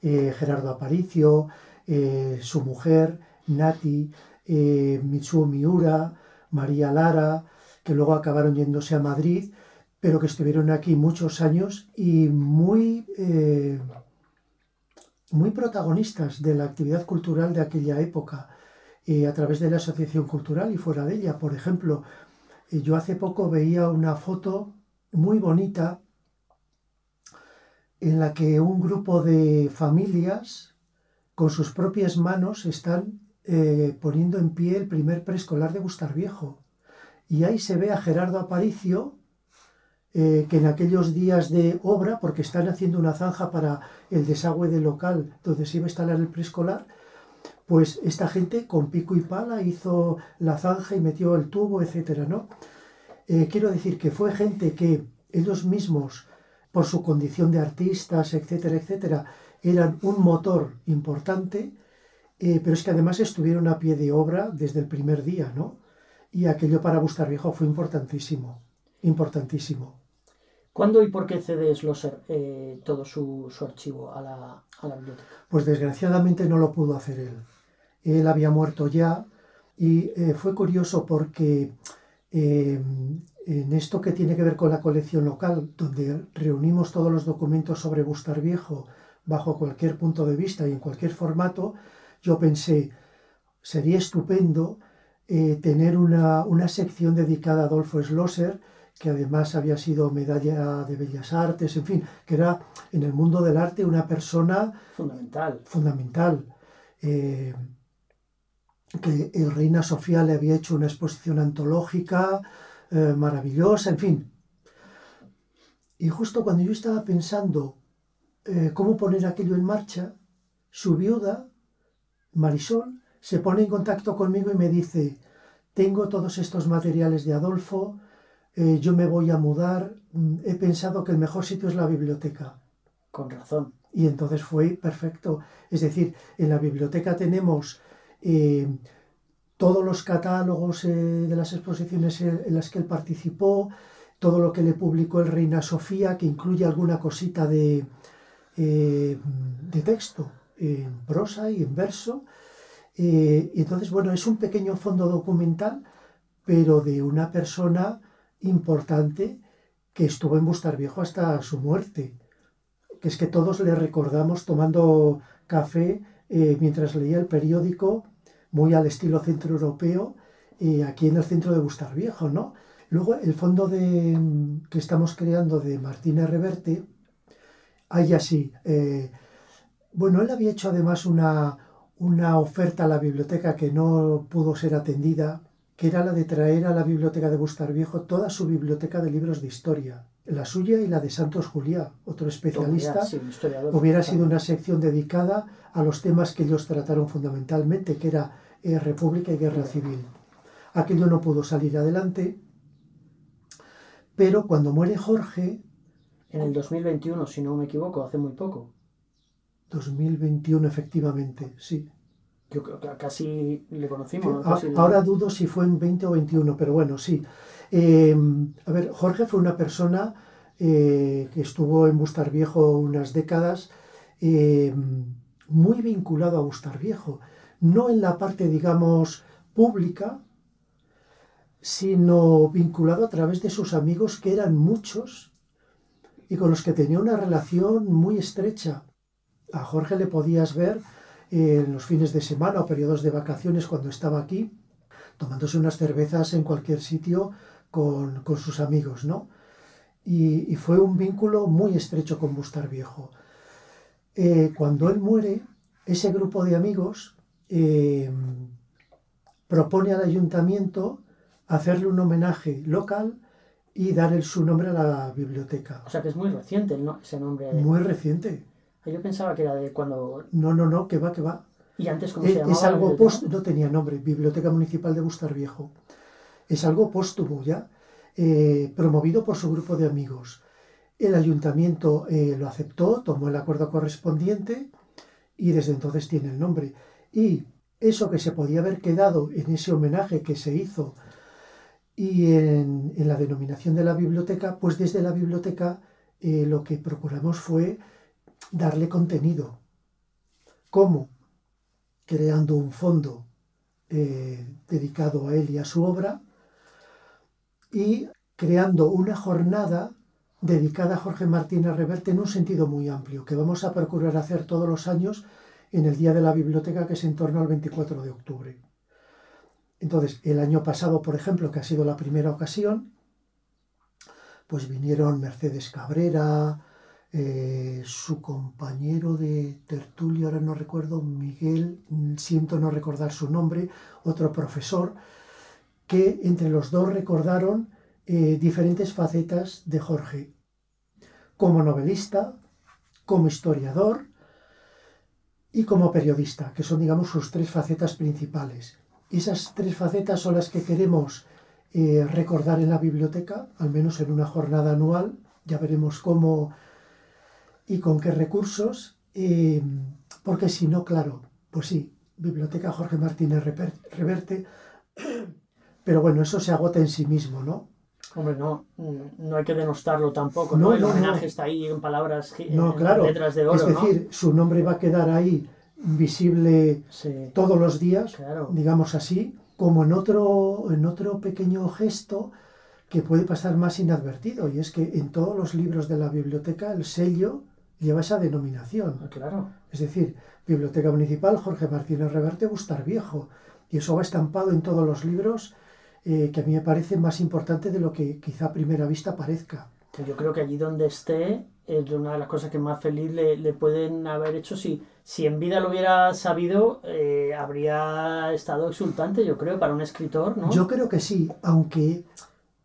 eh, Gerardo Aparicio, eh, su mujer, Nati, eh, Mitsuo Miura, María Lara, que luego acabaron yéndose a Madrid, pero que estuvieron aquí muchos años y muy, eh, muy protagonistas de la actividad cultural de aquella época, eh, a través de la Asociación Cultural y fuera de ella. Por ejemplo, eh, yo hace poco veía una foto muy bonita en la que un grupo de familias con sus propias manos están eh, poniendo en pie el primer preescolar de Bustar Viejo. Y ahí se ve a Gerardo Aparicio, eh, que en aquellos días de obra, porque están haciendo una zanja para el desagüe del local donde se iba a instalar el preescolar, pues esta gente con pico y pala hizo la zanja y metió el tubo, etcétera, ¿no? Eh, quiero decir que fue gente que ellos mismos, por su condición de artistas, etcétera, etcétera, eran un motor importante, eh, pero es que además estuvieron a pie de obra desde el primer día, ¿no? Y aquello para Bustar Viejo fue importantísimo, importantísimo. ¿Cuándo y por qué cede Schlosser eh, todo su, su archivo a la, a la biblioteca? Pues desgraciadamente no lo pudo hacer él. Él había muerto ya y eh, fue curioso porque eh, en esto que tiene que ver con la colección local, donde reunimos todos los documentos sobre Bustar Viejo bajo cualquier punto de vista y en cualquier formato, yo pensé, sería estupendo eh, tener una, una sección dedicada a Adolfo Schlosser, que además había sido medalla de Bellas Artes, en fin, que era en el mundo del arte una persona Fundamental. fundamental. eh, que el Reina Sofía le había hecho una exposición antológica eh, maravillosa, en fin. Y justo cuando yo estaba pensando eh, cómo poner aquello en marcha, su viuda, Marisol, se pone en contacto conmigo y me dice, tengo todos estos materiales de Adolfo, eh, yo me voy a mudar, mm, he pensado que el mejor sitio es la biblioteca. Con razón. Y entonces fue perfecto. Es decir, en la biblioteca tenemos eh, todos los catálogos eh, de las exposiciones en las que él participó, todo lo que le publicó el Reina Sofía, que incluye alguna cosita de, de texto, en prosa y en verso. Eh, y entonces, bueno, es un pequeño fondo documental, pero de una persona importante que estuvo en Bustar Viejo hasta su muerte que es que todos le recordamos tomando café eh, mientras leía el periódico, muy al estilo centroeuropeo, eh, aquí en el centro de Bustar Viejo, ¿no? Luego, el fondo de, que estamos creando de Martina Reverte, hay así. Bueno, él había hecho además una, una oferta a la biblioteca que no pudo ser atendida, que era la de traer a la biblioteca de Bustar Viejo toda su biblioteca de libros de historia, la suya y la de Santos Juliá, otro especialista. hubiera sido una sección dedicada a los temas que ellos trataron fundamentalmente, que era eh, República y Guerra Civil. Aquello no pudo salir adelante, pero cuando muere Jorge... En el 2021, si no me equivoco, hace muy poco. 2021, efectivamente, sí. Yo creo que casi le conocimos. ahora dudo si fue en 20 o 21, pero bueno, sí. Eh, a ver, Jorge fue una persona eh, que estuvo en Bustar Viejo unas décadas, eh, muy vinculado a Bustar Viejo. No en la parte, digamos, pública, sino vinculado a través de sus amigos, que eran muchos y con los que tenía una relación muy estrecha. A Jorge le podías ver en los fines de semana o periodos de vacaciones cuando estaba aquí, tomándose unas cervezas en cualquier sitio con, sus amigos, ¿no? Y, fue un vínculo muy estrecho con Bustar Viejo. Eh, cuando él muere, ese grupo de amigos eh, propone al ayuntamiento hacerle un homenaje local y dar su nombre a la biblioteca. O sea que es muy reciente ese nombre. Muy reciente. Ah, yo pensaba que era de cuando... No, no, no, que va, que va. ¿Y antes cómo se llamaba? Es algo póstumo, no tenía nombre, Biblioteca Municipal de Bustar Viejo. Es algo póstumo ya, eh, promovido por su grupo de amigos. El ayuntamiento eh, lo aceptó, tomó el acuerdo correspondiente y desde entonces tiene el nombre. Y eso que se podía haber quedado en ese homenaje que se hizo y en, la denominación de la biblioteca, pues desde la biblioteca eh, lo que procuramos fue darle contenido. ¿Cómo? Creando un fondo eh, dedicado a él y a su obra y creando una jornada dedicada a Jorge Martínez Reverte en un sentido muy amplio, que vamos a procurar hacer todos los años en el Día de la Biblioteca, que es en torno al 24 de octubre. Entonces, el año pasado, por ejemplo, que ha sido la primera ocasión, pues vinieron Mercedes Cabrera, eh, su compañero de tertulio, ahora no recuerdo, Miguel, siento no recordar su nombre, otro profesor, que entre los dos recordaron eh, diferentes facetas de Jorge, como novelista, como historiador y como periodista, que son, digamos, sus tres facetas principales. Esas tres facetas son las que queremos eh, recordar en la biblioteca, al menos en una jornada anual. Ya veremos cómo y con qué recursos, eh, porque si no, claro, pues sí, Biblioteca Jorge Martínez Reverte, pero bueno, eso se agota en sí mismo, ¿no? Hombre, no, no hay que denostarlo tampoco, ¿no? El homenaje está ahí en palabras, claro. letras de oro, Es decir, su nombre va a quedar ahí visible todos los días, digamos así, como en otro, en otro pequeño gesto que puede pasar más inadvertido, y es que en todos los libros de la biblioteca el sello lleva esa denominación. Ah, claro. Es decir, Biblioteca Municipal Jorge Martínez Reverte Bustar Viejo. Y eso va estampado en todos los libros eh, que a mí me parece más importante de lo que quizá a primera vista parezca. Yo creo que allí donde esté es una de las cosas que más feliz le, pueden haber hecho. Si, si en vida lo hubiera sabido, eh, habría estado exultante, yo creo, para un escritor, ¿no? Yo creo que sí, aunque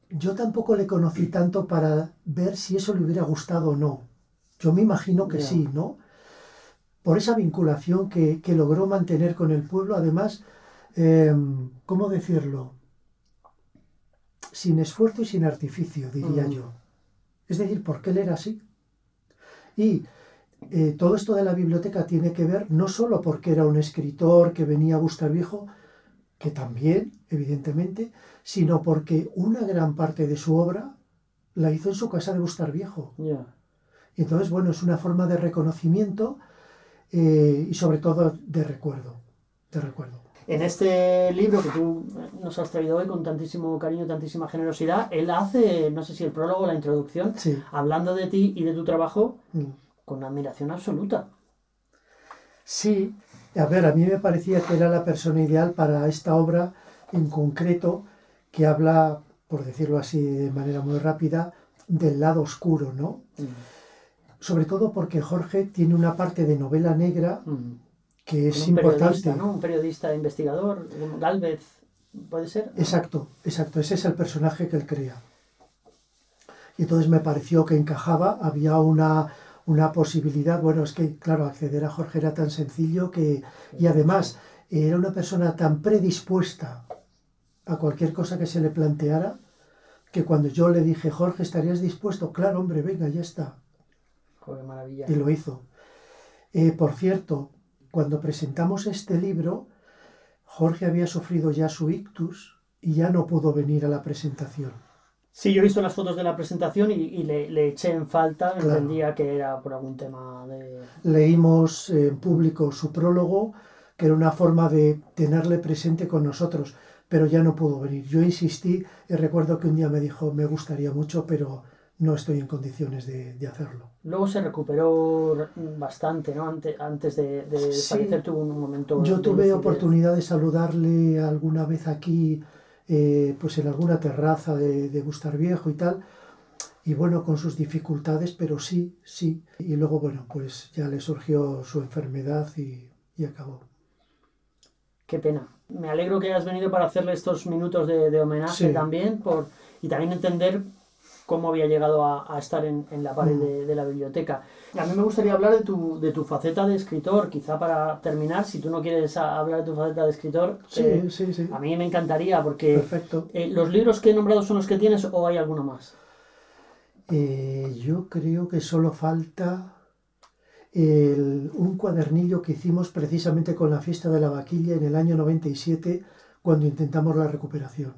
yo tampoco le conocí tanto para ver si eso le hubiera gustado o no. Yo me imagino que sí, ¿no? Por esa vinculación que, logró mantener con el pueblo, además, em, ¿cómo decirlo? Sin esfuerzo y sin artificio, diría mm. yo. Es decir, porque él era así. Y eh, todo esto de la biblioteca tiene que ver no solo porque era un escritor que venía a Bustar Viejo, que también, evidentemente, sino porque una gran parte de su obra la hizo en su casa de Bustar Viejo. Entonces, bueno, es una forma de reconocimiento eh, y sobre todo de recuerdo, de recuerdo. En este libro que tú nos has traído hoy con tantísimo cariño, tantísima generosidad, él hace, no sé si el prólogo o la introducción, hablando de ti y de tu trabajo mm. con admiración absoluta. Sí, a ver, a mí me parecía que era la persona ideal para esta obra en concreto que habla por decirlo así de manera muy rápida, del lado oscuro, ¿no? Mm. Sobre todo porque Jorge tiene una parte de novela negra Mm. que es un importante. periodista, ¿no? Un periodista investigador, Galvez, ¿puede ser? Exacto, exacto, ese es el personaje que él crea. Y entonces me pareció que encajaba, había una, una posibilidad, bueno, es que, claro, acceder a Jorge era tan sencillo que, y además, era una persona tan predispuesta a cualquier cosa que se le planteara, que cuando yo le dije, Jorge, ¿estarías dispuesto? Claro, hombre, venga, ya está. Joder, maravilla. Y lo hizo. Eh, por cierto, cuando presentamos este libro, Jorge había sufrido ya su ictus y ya no pudo venir a la presentación. Sí, yo he visto las fotos de la presentación y, y le, le eché en falta, Claro. entendía que era por algún tema de... Leímos en público su prólogo, que era una forma de tenerle presente con nosotros, pero ya no pudo venir. Yo insistí y recuerdo que un día me dijo, me gustaría mucho, pero no estoy en condiciones de, de hacerlo. Luego se recuperó bastante, ¿no? Antes, antes de, de Sí. fallecer tuvo un momento... Yo tuve oportunidad de saludarle alguna vez aquí, eh, pues en alguna terraza de, de Bustar Viejo y tal, y bueno, con sus dificultades, pero sí, sí. Y luego, bueno, pues ya le surgió su enfermedad y, y acabó. Qué pena. Me alegro que hayas venido para hacerle estos minutos de, de homenaje Sí. también por, y también entender cómo había llegado a, a estar en, en la pared de, de la biblioteca. A mí me gustaría hablar de tu, de tu faceta de escritor, quizá para terminar, si tú no quieres hablar de tu faceta de escritor, Sí, eh, sí, sí. a mí me encantaría porque Perfecto. eh, los libros que he nombrado son los que tienes o hay alguno más. Eh, yo creo que solo falta el- un cuadernillo que hicimos precisamente con la fiesta de la vaquilla en el año 97 cuando intentamos la recuperación.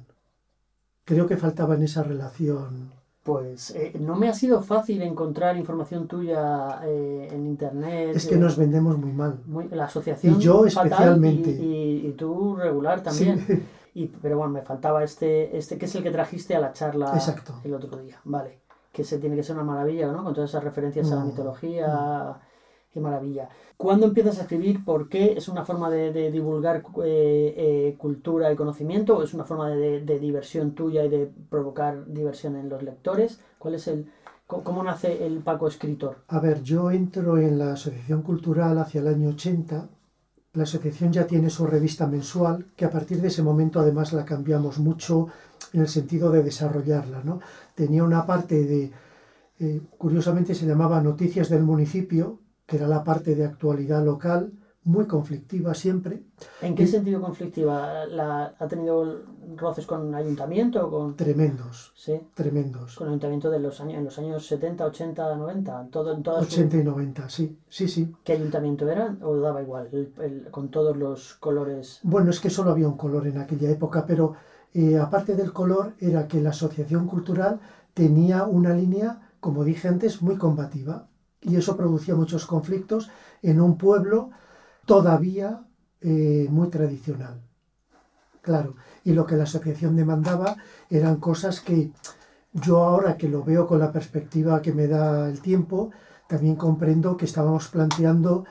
Creo que faltaba en esa relación. Pues eh, no me ha sido fácil encontrar información tuya eh, en internet. Es que eh, nos vendemos muy mal. muy- la asociación Y yo fatal especialmente. y, y- y tú regular también. Sí, Y, pero bueno, me faltaba este, este que es el que trajiste a la charla Exacto. el otro día. Vale. Que se tiene que ser una maravilla, ¿no? Con todas esas referencias a la Mm, mitología. Qué maravilla. ¿Cuándo empiezas a escribir? ¿Por qué? ¿Es una forma de, divulgar eh, eh, cultura y conocimiento? ¿O es una forma de, diversión tuya y de provocar diversión en los lectores? ¿Cuál es el, cómo, nace el Paco escritor? A ver, yo entro en la Asociación Cultural hacia el año 80. La asociación ya tiene su revista mensual, que a partir de ese momento además la cambiamos mucho en el sentido de desarrollarla. Tenía una parte de, eh, curiosamente se llamaba Noticias del Municipio, que era la parte de actualidad local, muy conflictiva siempre, ¿En qué Y- sentido conflictiva? ¿La, ¿Ha tenido roces con ayuntamiento? o Con, tremendos, sí, tremendos. con ayuntamiento de los años, en los años 70, 80, 90. Todo, en todas su- 80 y 90, sí, sí, sí. ¿Qué ayuntamiento era? ¿O daba igual? El- el- con todos los colores. Bueno, es que solo había un color en aquella época, pero eh, aparte del color era que la asociación cultural tenía una línea, como dije antes, muy combativa y eso producía muchos conflictos en un pueblo todavía eh, muy tradicional. Claro, y lo que la asociación demandaba eran cosas que yo ahora que lo veo con la perspectiva que me da el tiempo, también comprendo que estábamos planteando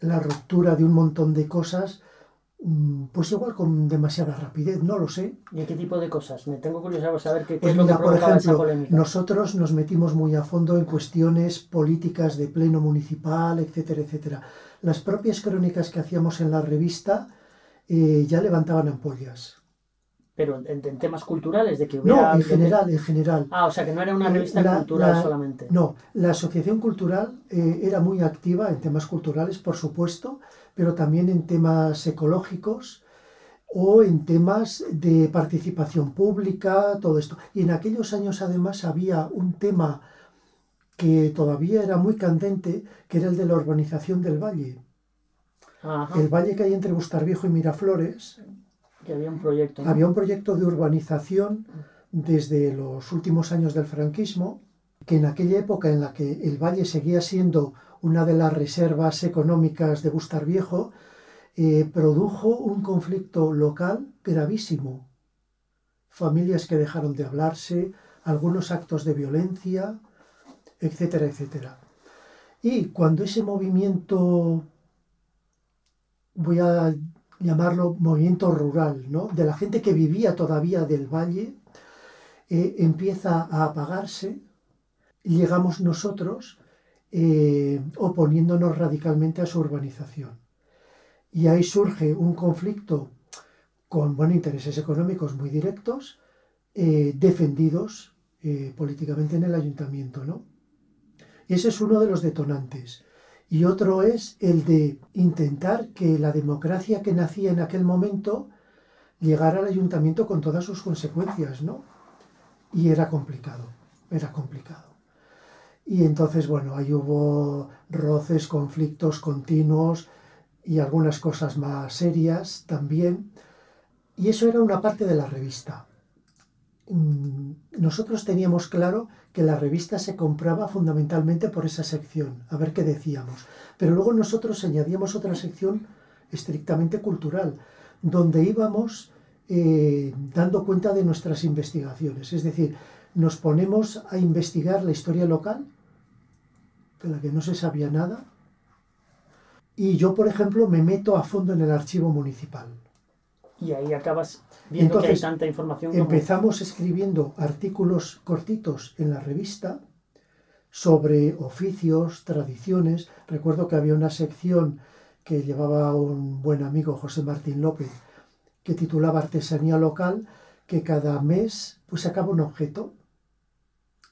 la ruptura de un montón de cosas pues igual con demasiada rapidez, no lo sé. ¿Y qué tipo de cosas? Me tengo curiosidad por saber qué, qué Pues es lo que por esa polémica. nosotros nos metimos muy a fondo en cuestiones políticas de pleno municipal, etcétera, etcétera. Las propias crónicas que hacíamos en la revista eh, ya levantaban ampollas. Pero en, en temas culturales, de que hubiera... No, en general, en general. Ah, o sea, que no era una Eh, revista la- cultural la- solamente. No, la asociación cultural eh, era muy activa en temas culturales, por supuesto, pero también en temas ecológicos o en temas de participación pública, todo esto. Y en aquellos años además había un tema que todavía era muy candente, que era el de la urbanización del valle. Ajá, El valle que hay entre Bustarviejo y Miraflores, había un proyecto. había un proyecto de urbanización desde los últimos años del franquismo, que en aquella época en la que el valle seguía siendo una de las reservas económicas de Bustar Viejo, eh, produjo un conflicto local gravísimo. Familias que dejaron de hablarse, algunos actos de violencia, etcétera, etcétera. Y cuando ese movimiento, voy a llamarlo movimiento rural, ¿no? de la gente que vivía todavía del valle, eh, empieza a apagarse, llegamos nosotros eh, oponiéndonos radicalmente a su urbanización. Y ahí surge un conflicto con bueno, intereses económicos muy directos, eh, defendidos políticamente en el ayuntamiento. ¿no? Ese es uno de los detonantes. Y otro es el de intentar que la democracia que nacía en aquel momento llegara al ayuntamiento con todas sus consecuencias, ¿no? Y era complicado, era complicado. Y entonces, bueno, ahí hubo roces, conflictos continuos y algunas cosas más serias también. Y eso era una parte de la revista. Mm, nosotros teníamos claro que la revista se compraba fundamentalmente por esa sección, a ver qué decíamos. Pero luego nosotros añadíamos otra sección estrictamente cultural, donde íbamos eh, dando cuenta de nuestras investigaciones. Es decir, nos ponemos a investigar la historia local, de la que no se sabía nada, y yo, por ejemplo, me meto a fondo en el archivo municipal. Y ahí acabas viendo que hay tanta información. Empezamos escribiendo artículos cortitos en la revista sobre oficios, tradiciones. Recuerdo que había una sección que llevaba un buen amigo, José Martín López, que titulaba Artesanía Local, que cada mes pues sacaba un objeto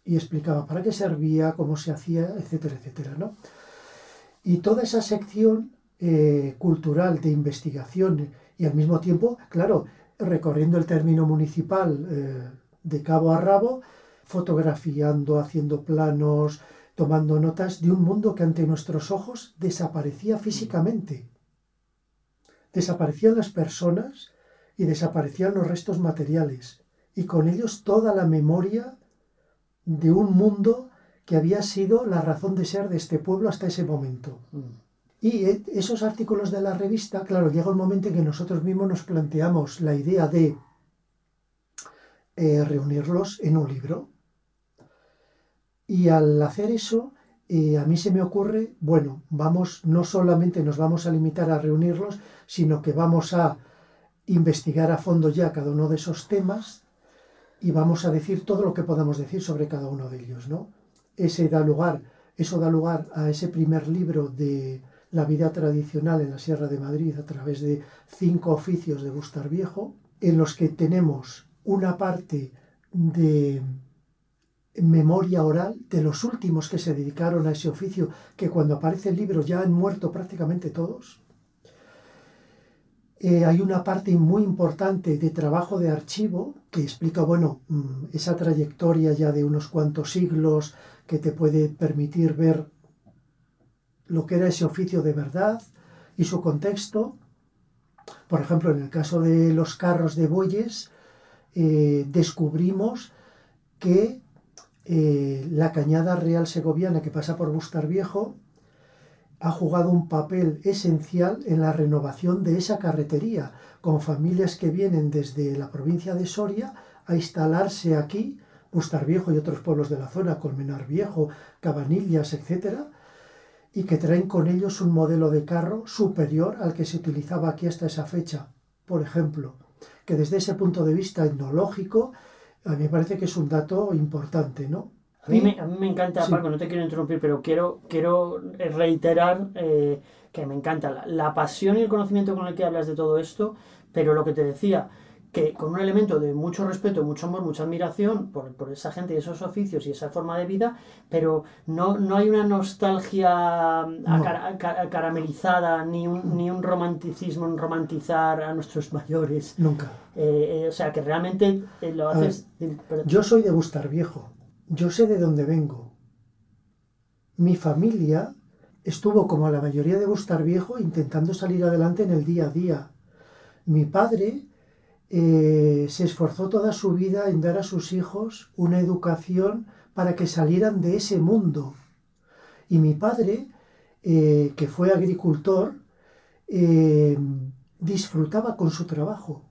y explicaba para qué servía, cómo se hacía, etcétera, etcétera. ¿no? Y toda esa sección eh, cultural de investigación y al mismo tiempo, claro, recorriendo el término municipal eh, de cabo a rabo, fotografiando, haciendo planos, tomando notas de un mundo que ante nuestros ojos desaparecía físicamente. Desaparecían las personas y desaparecían los restos materiales, y con ellos toda la memoria de un mundo que había sido la razón de ser de este pueblo hasta ese momento. Mm. Y e, esos artículos de la revista, claro, llega un momento en que nosotros mismos nos planteamos la idea de eh, reunirlos en un libro. Y al hacer eso, eh, a mí se me ocurre, bueno, vamos, no solamente nos vamos a limitar a reunirlos, sino que vamos a investigar a fondo ya cada uno de esos temas y vamos a decir todo lo que podamos decir sobre cada uno de ellos, ¿no? Ese da lugar, eso da lugar a ese primer libro de la vida tradicional en la Sierra de Madrid a través de cinco oficios de Bustar Viejo, en los que tenemos una parte de memoria oral de los últimos que se dedicaron a ese oficio, que cuando aparece el libro ya han muerto prácticamente todos, eh, hay una parte muy importante de trabajo de archivo que explica, bueno, mm, esa trayectoria ya de unos cuantos siglos que te puede permitir ver lo que era ese oficio de verdad y su contexto. Por ejemplo, en el caso de los carros de bueyes, eh, descubrimos que eh, la cañada real segoviana que pasa por Bustar Viejo ha jugado un papel esencial en la renovación de esa carretería, con familias que vienen desde la provincia de Soria a instalarse aquí, Bustar Viejo y otros pueblos de la zona, Colmenar Viejo, Cabanillas, etc., y que traen con ellos un modelo de carro superior al que se utilizaba aquí hasta esa fecha. Por ejemplo, que desde ese punto de vista etnológico, a mí me parece que es un dato importante, ¿no? A mí, me, a mí me encanta, Paco, no te quiero interrumpir, pero quiero, quiero reiterar eh, que me encanta la, pasión y el conocimiento con el que hablas de todo esto, pero lo que te decía, que con un elemento de mucho respeto, mucho amor, mucha admiración por, por, esa gente y esos oficios y esa forma de vida, pero no, no hay una nostalgia caramelizada, ni un, ni un romanticismo en romantizar a nuestros mayores. Nunca. Eh, eh, o sea, que realmente lo haces... yo soy de Bustar Viejo yo sé de dónde vengo. Mi familia estuvo como la mayoría de Bustar Viejo intentando salir adelante en el día a día. Mi padre eh, se esforzó toda su vida en dar a sus hijos una educación para que salieran de ese mundo. Y mi padre, eh, que fue agricultor, eh, disfrutaba con su trabajo,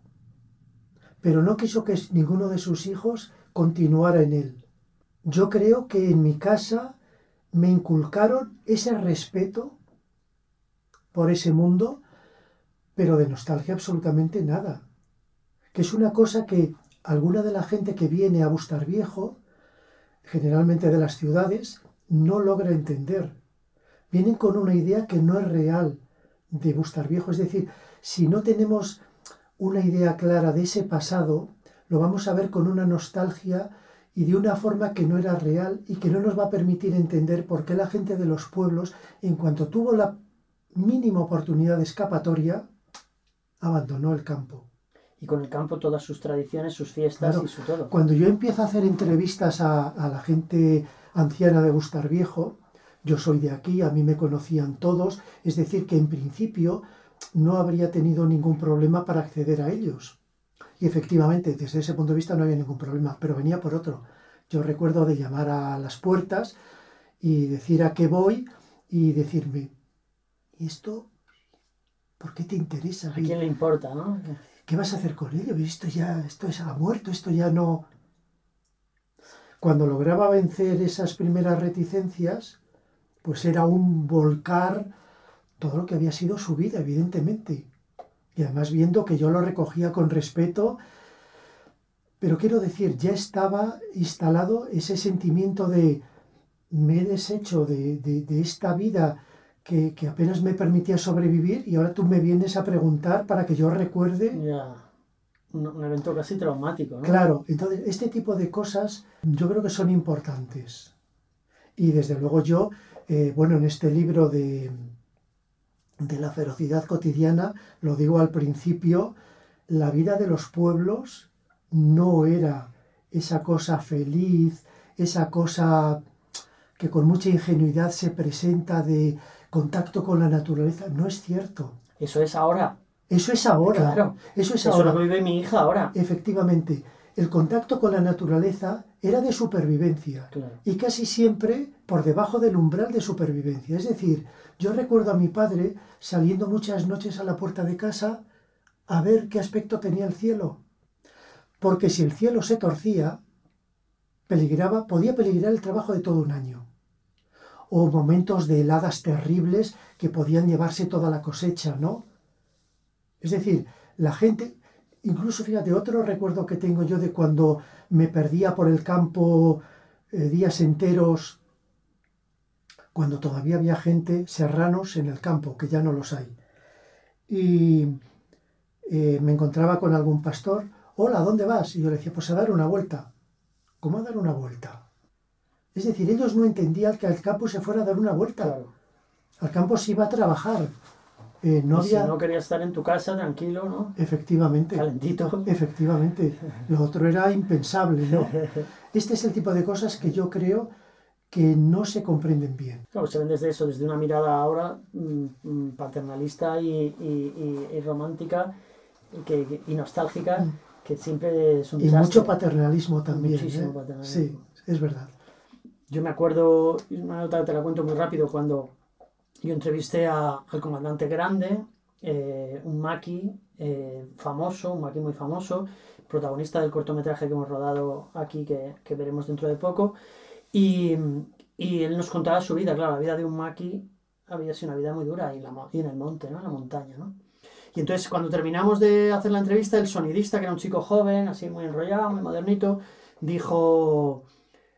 pero no quiso que ninguno de sus hijos continuara en él. Yo creo que en mi casa me inculcaron ese respeto por ese mundo, pero de nostalgia absolutamente nada. Que es una cosa que alguna de la gente que viene a Bustar Viejo, generalmente de las ciudades, no logra entender. Vienen con una idea que no es real de Bustar Viejo. Es decir, si no tenemos una idea clara de ese pasado, lo vamos a ver con una nostalgia y de una forma que no era real y que no nos va a permitir entender por qué la gente de los pueblos, en cuanto tuvo la mínima oportunidad de escapatoria, abandonó el campo. Y con el campo todas sus tradiciones, sus fiestas y su todo. Cuando yo empiezo a hacer entrevistas a, a la gente anciana de Bustar Viejo, yo soy de aquí, a mí me conocían todos, es decir, que en principio no habría tenido ningún problema para acceder a ellos. Y efectivamente, desde ese punto de vista no había ningún problema, pero venía por otro. Yo recuerdo de llamar a las puertas y decir a qué voy y decirme, ¿y esto por qué te interesa? ¿A quién le importa, no? ¿Qué vas a hacer con ello? Esto ya, esto es ha muerto, esto ya no. Cuando lograba vencer esas primeras reticencias, pues era un volcar todo lo que había sido su vida, evidentemente. Y además viendo que yo lo recogía con respeto, pero quiero decir, ya estaba instalado ese sentimiento de me he deshecho de, de, esta vida que, que, apenas me permitía sobrevivir y ahora tú me vienes a preguntar para que yo recuerde. Ya, un, un evento casi traumático, ¿no? Claro, entonces este tipo de cosas yo creo que son importantes. Y desde luego yo, eh, bueno, en este libro de, de la ferocidad cotidiana, lo digo al principio, la vida de los pueblos no era esa cosa feliz, esa cosa que con mucha ingenuidad se presenta de contacto con la naturaleza. No es cierto. Eso es ahora. Eso es ahora. Claro. Eso es Eso ahora. lo que vive mi hija ahora. Efectivamente. El contacto con la naturaleza era de supervivencia Claro. y casi siempre por debajo del umbral de supervivencia. Es decir, yo recuerdo a mi padre saliendo muchas noches a la puerta de casa a ver qué aspecto tenía el cielo. Porque si el cielo se torcía, peligraba, podía peligrar el trabajo de todo un año. O momentos de heladas terribles que podían llevarse toda la cosecha, ¿no? Es decir, la gente, incluso fíjate, otro recuerdo que tengo yo de cuando me perdía por el campo eh, días enteros, cuando todavía había gente, serranos en el campo, que ya no los hay. Y eh, me encontraba con algún pastor, hola, ¿a dónde vas? Y yo le decía, pues a dar una vuelta. ¿Cómo a dar una vuelta? Es decir, ellos no entendían que al campo se fuera a dar una vuelta. Claro. Al campo se iba a trabajar. Eh, no si no quería estar en tu casa tranquilo, ¿no? Efectivamente. Calentito. Efectivamente, lo otro era impensable, ¿no? Este es el tipo de cosas que yo creo que no se comprenden bien. Claro, se ven desde eso, desde una mirada ahora mm, mm, paternalista y, y- y- y romántica y, que, y nostálgica, que siempre es un Mm. Y desastre. mucho paternalismo también. Muchísimo ¿eh? paternalismo. Sí, es verdad. Yo me acuerdo, una que te la cuento muy rápido, cuando yo entrevisté a- al comandante Grande, eh, un maqui eh, famoso, un maqui muy famoso, protagonista del cortometraje que hemos rodado aquí, que, que veremos dentro de poco, y, y él nos contaba su vida, claro, la vida de un maqui había sido una vida muy dura y, la y en el monte, ¿no? En la montaña, ¿no? Y entonces cuando terminamos de hacer la entrevista, el sonidista, que era un chico joven, así muy enrollado, muy modernito, dijo,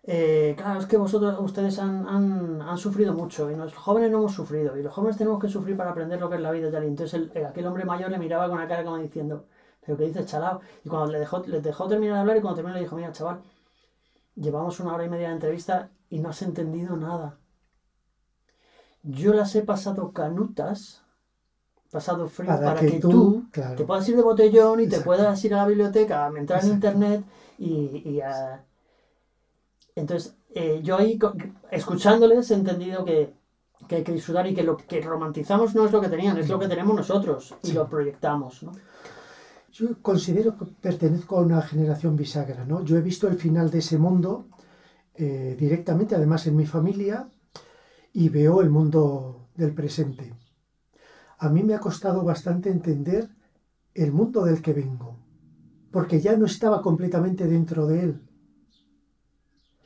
eh, claro, es que vosotros, ustedes han, han, han sufrido mucho y los jóvenes no hemos sufrido y los jóvenes tenemos que sufrir para aprender lo que es la vida y tal. Y entonces el- el- aquel hombre mayor le miraba con una cara como diciendo, pero ¿qué dices, chalao? Y cuando le dejó, les dejó terminar de hablar y cuando terminó le dijo, mira, chaval, llevamos una hora y media de entrevista y no has entendido nada. Yo las he pasado canutas, pasado frío, Para, para, que, tú, claro, te puedas ir de botellón y te puedas ir a la biblioteca, a entrar en Exacto. internet y, y a- Entonces, eh, yo ahí, escuchándoles, he entendido que, que hay que disfrutar y que lo que romantizamos no es lo que tenían, es lo que tenemos nosotros y Sí. lo proyectamos, ¿no? Yo considero que pertenezco a una generación bisagra, ¿no? Yo he visto el final de ese mundo eh, directamente, además en mi familia, y veo el mundo del presente. A mí me ha costado bastante entender el mundo del que vengo, porque ya no estaba completamente dentro de él.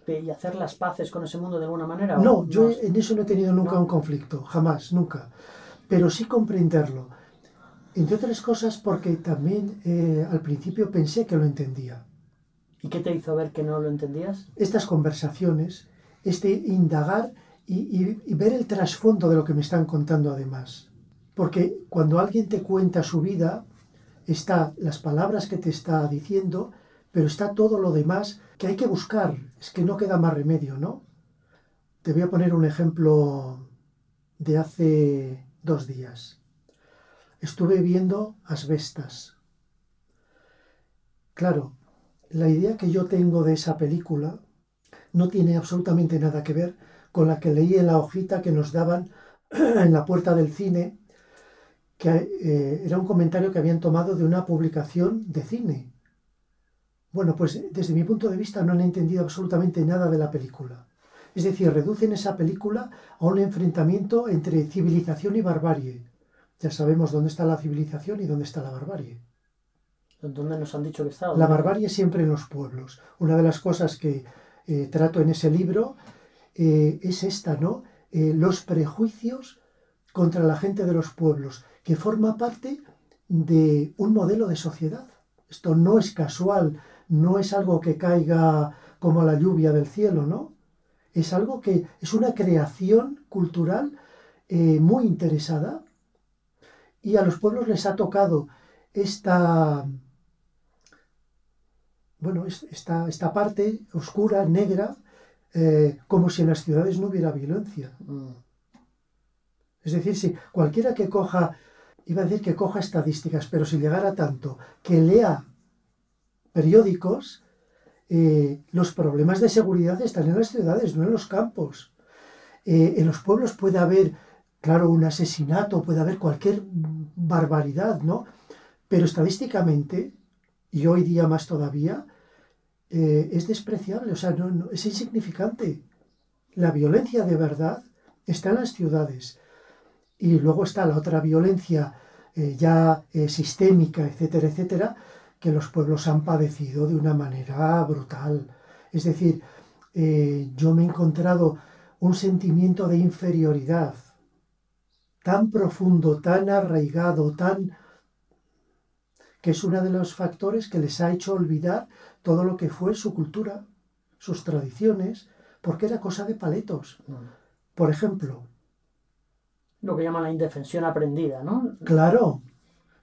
Y hacer las paces con ese mundo de alguna manera. ¿o No, yo en eso no he tenido nunca No. un conflicto, jamás, nunca. Pero sí comprenderlo. Entre otras cosas porque también eh, al principio pensé que lo entendía. ¿Y qué te hizo ver que no lo entendías? Estas conversaciones, este indagar y, y ver el trasfondo de lo que me están contando además. Porque cuando alguien te cuenta su vida, está las palabras que te está diciendo, pero está todo lo demás que hay que buscar. Es que no queda más remedio, ¿no? Te voy a poner un ejemplo de hace dos días. Estuve viendo Asbestas. Claro, la idea que yo tengo de esa película no tiene absolutamente nada que ver con la que leí en la hojita que nos daban en la puerta del cine, que eh, era un comentario que habían tomado de una publicación de cine. Bueno, pues desde mi punto de vista no han entendido absolutamente nada de la película. Es decir, reducen esa película a un enfrentamiento entre civilización y barbarie. Ya sabemos dónde está la civilización y dónde está la barbarie. ¿Dónde nos han dicho que está? La barbarie siempre en los pueblos. Una de las cosas que eh, trato en ese libro eh, es esta, ¿no? Eh, los prejuicios contra la gente de los pueblos, que forma parte de un modelo de sociedad. Esto no es casual, no es algo que caiga como la lluvia del cielo, ¿no? Es algo que es una creación cultural muy interesada y a los pueblos les ha tocado esta, bueno, esta, esta parte oscura, negra, eh, como si en las ciudades no hubiera violencia. Mm. Es decir, si cualquiera que coja, iba a decir que coja estadísticas, pero si llegara tanto, que lea periódicos, eh, los problemas de seguridad están en las ciudades, no en los campos. Eh, en los pueblos puede haber, claro, un asesinato, puede haber cualquier barbaridad, ¿no? Pero estadísticamente y hoy día más todavía, eh, es despreciable, o sea, no, es insignificante. La violencia de verdad está en las ciudades. Y luego está la otra violencia ya sistémica, etcétera, etcétera, que los pueblos han padecido de una manera brutal. Es decir, yo me he encontrado un sentimiento de inferioridad tan profundo, tan arraigado, tan que es uno de los factores que les ha hecho olvidar todo lo que fue su cultura, sus tradiciones, porque era cosa de paletos. Mm. Por ejemplo. Lo que llaman la indefensión aprendida, ¿no? Claro.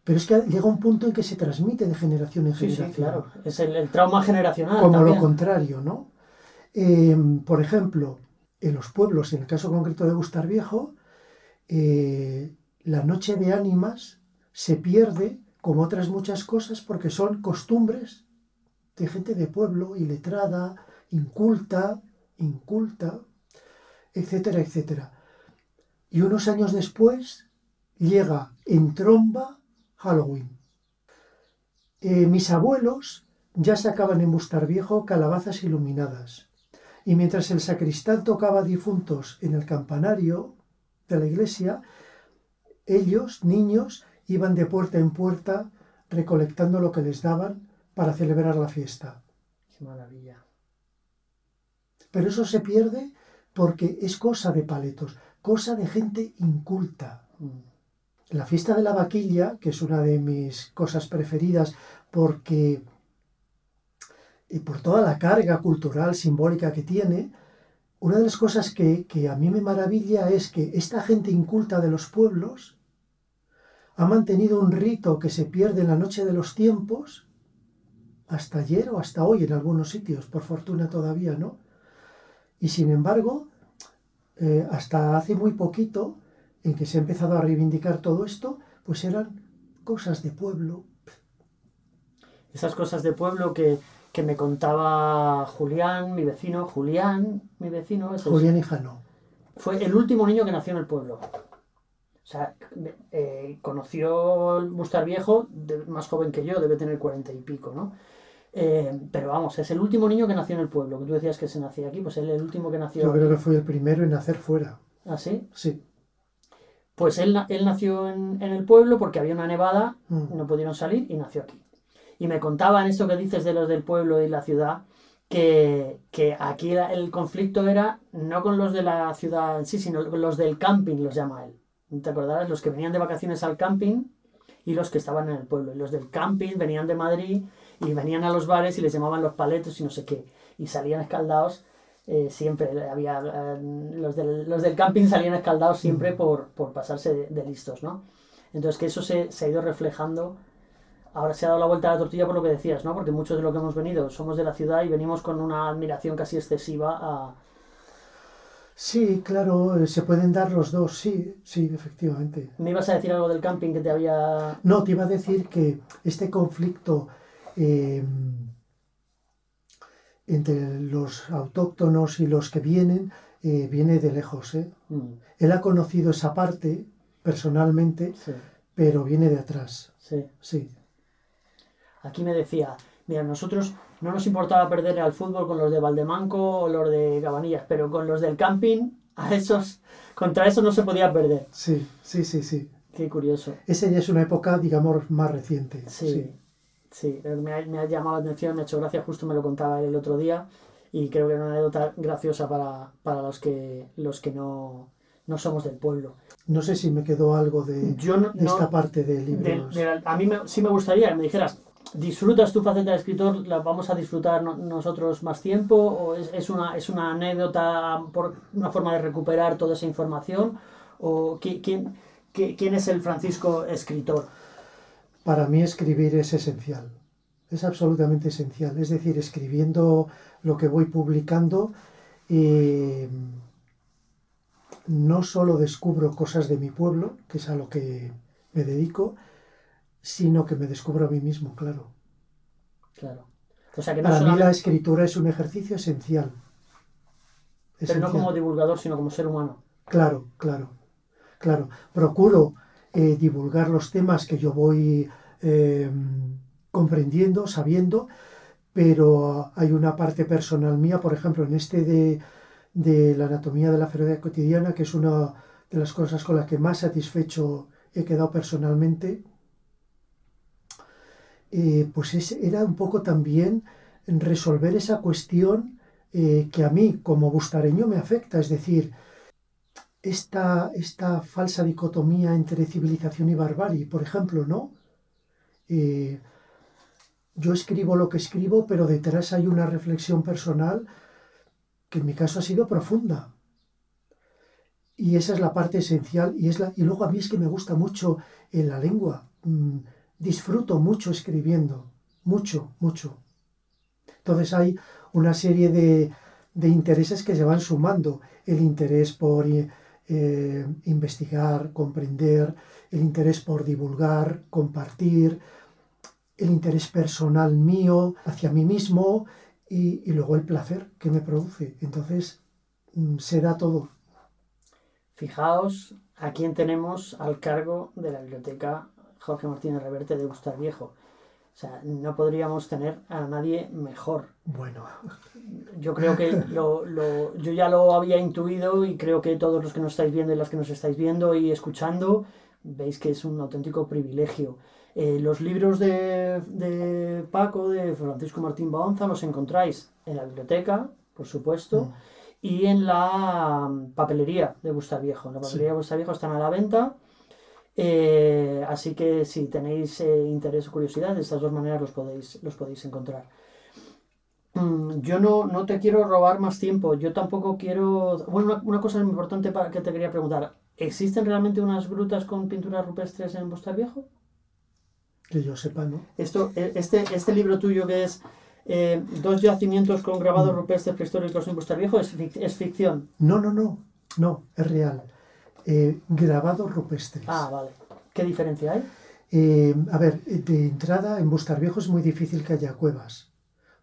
Pero es que llega un punto en que se transmite de generación en generación. Sí, claro. Es el, trauma generacional. Como lo contrario, ¿no? Em, por ejemplo, en los pueblos, en el caso concreto de Gustar Viejo, eh, la noche de ánimas se pierde como otras muchas cosas, porque son costumbres de gente de pueblo, iletrada, inculta, inculta, etcétera, etcétera. Y unos años después llega en tromba Halloween. Eh, mis abuelos ya sacaban en Bustar Viejo calabazas iluminadas. Y mientras el sacristán tocaba difuntos en el campanario de la iglesia, ellos, niños, iban de puerta en puerta recolectando lo que les daban para celebrar la fiesta. Qué maravilla. Pero eso se pierde porque es cosa de paletos, cosa de gente inculta. Mm. La fiesta de la vaquilla, que es una de mis cosas preferidas porque y por toda la carga cultural, simbólica que tiene, una de las cosas que, que a mí me maravilla es que esta gente inculta de los pueblos ha mantenido un rito que se pierde en la noche de los tiempos, hasta ayer o hasta hoy en algunos sitios, por fortuna todavía, ¿no? Y sin embargo, eh, hasta hace muy poquito, en que se ha empezado a reivindicar todo esto, pues eran cosas de pueblo. Esas cosas de pueblo que, que me contaba Julián, mi vecino, Julián, mi vecino. Julián Hijano. Fue el último niño que nació en el pueblo. O sea, eh, conoció Bustar Viejo, más joven que yo, debe tener cuarenta y pico, ¿no? Eh, pero vamos, es el último niño que nació en el pueblo, que tú decías que se nacía aquí, pues él es el último que nació. Yo creo que fue el primero en nacer fuera. ¿Ah, sí? Sí. Pues él, él nació en, el pueblo porque había una nevada, mm. no pudieron salir y nació aquí. Y me contaban esto que dices de los del pueblo y la ciudad, que, que aquí el conflicto era no con los de la ciudad en sí, sino con los del camping, los llama él. ¿Te acordarás? Los que venían de vacaciones al camping y los que estaban en el pueblo. Y los del camping venían de Madrid y venían a los bares y les llamaban los paletos y no sé qué, y salían escaldados eh, siempre, había, eh, los, del, los del camping salían escaldados siempre por, por pasarse de, de listos, ¿no? Entonces que eso se, se ha ido reflejando, ahora se ha dado la vuelta a la tortilla por lo que decías, ¿no? Porque muchos de los que hemos venido somos de la ciudad y venimos con una admiración casi excesiva a... Sí, claro, eh, se pueden dar los dos, sí, sí, efectivamente. ¿Me ibas a decir algo del camping que te había... No, te iba a decir que este conflicto eh, entre los autóctonos y los que vienen eh, viene de lejos. ¿eh? Mm, Él ha conocido esa parte personalmente, sí, pero viene de atrás. sí. Sí, Aquí me decía, mira, nosotros no nos importaba perder al fútbol con los de Valdemanco o los de Cabanillas, pero con los del camping, a esos, contra eso no se podía perder. sí, sí, sí, sí. Qué curioso. Esa ya es una época, digamos, más reciente. Sí, sí, me, ha, me ha llamado la atención, me ha hecho gracia, justo me lo contaba él el otro día y creo que era una anécdota graciosa para, para los que, los que no, no somos del pueblo. No sé si me quedó algo de, Yo no, de no- esta parte de de- libros. de- a mí me- sí me gustaría que me dijeras, ¿disfrutas tu faceta de escritor? ¿La vamos a disfrutar no- nosotros más tiempo? ¿O es, es una, es una anécdota, por una forma de recuperar toda esa información? ¿O qui- quién, qui- quién es el Francisco escritor? Para mí escribir es esencial, es absolutamente esencial. Es decir, escribiendo lo que voy publicando, eh, no solo descubro cosas de mi pueblo, que es a lo que me dedico, sino que me descubro a mí mismo, claro. Claro. O sea que no Para mí la escritura es un ejercicio esencial. pero no Esencial. como divulgador, sino como ser humano. Claro, claro, claro. Procuro eh, divulgar los temas que yo voy eh, comprendiendo, sabiendo, pero hay una parte personal mía, por ejemplo, en este de, la anatomía de la ferocidad cotidiana, que es una de las cosas con las que más satisfecho he quedado personalmente, eh, pues es- era un poco también resolver esa cuestión que a mí como bustareño me afecta, es decir, esta, esta falsa dicotomía entre civilización y barbarie, por ejemplo, ¿no? Eh, yo escribo lo que escribo, pero detrás hay una reflexión personal que en mi caso ha sido profunda. Y esa es la parte esencial. Y, es la, y luego a mí es que me gusta mucho en la lengua. Mm, disfruto mucho escribiendo. Mucho, mucho. Entonces hay una serie de, de intereses que se van sumando. El interés por eh, investigar, comprender, el interés por divulgar, compartir, el interés personal mío hacia mí mismo y, luego el placer que me produce. Entonces mm, se da todo. Fijaos a quién tenemos al cargo de la biblioteca Jorge Martínez Reverte de Gustar Viejo. O sea, no podríamos tener a nadie mejor. Bueno, Yo creo que lo, lo- yo ya lo había intuido y creo que todos los que nos estáis viendo y las que nos estáis viendo y escuchando, veis que es un auténtico privilegio. Eh, los libros de, de Paco, de Francisco Martín Baonza, los encontráis en la biblioteca, por supuesto, y en la mm, papelería de Bustar Viejo. En la papelería de Bustar Viejo están a la venta. Eh, así que si tenéis eh, interés o curiosidad, de estas dos maneras los podéis, los podéis encontrar. Mm, Yo no, no te quiero robar más tiempo. Yo tampoco quiero. Bueno, una, una cosa muy importante para que te quería preguntar. ¿Existen realmente unas grutas con pinturas rupestres en Bustar Viejo? que yo sepa, ¿no? Esto, eh, este, este libro tuyo que es eh, Dos yacimientos con grabados Mm. rupestres prehistóricos en Bustar Viejo es, fic- es ficción. No, no, no, no, es real. Eh, grabados rupestres. Ah, vale. ¿Qué diferencia hay? Eh, a ver, de entrada en Bustar Viejo es muy difícil que haya cuevas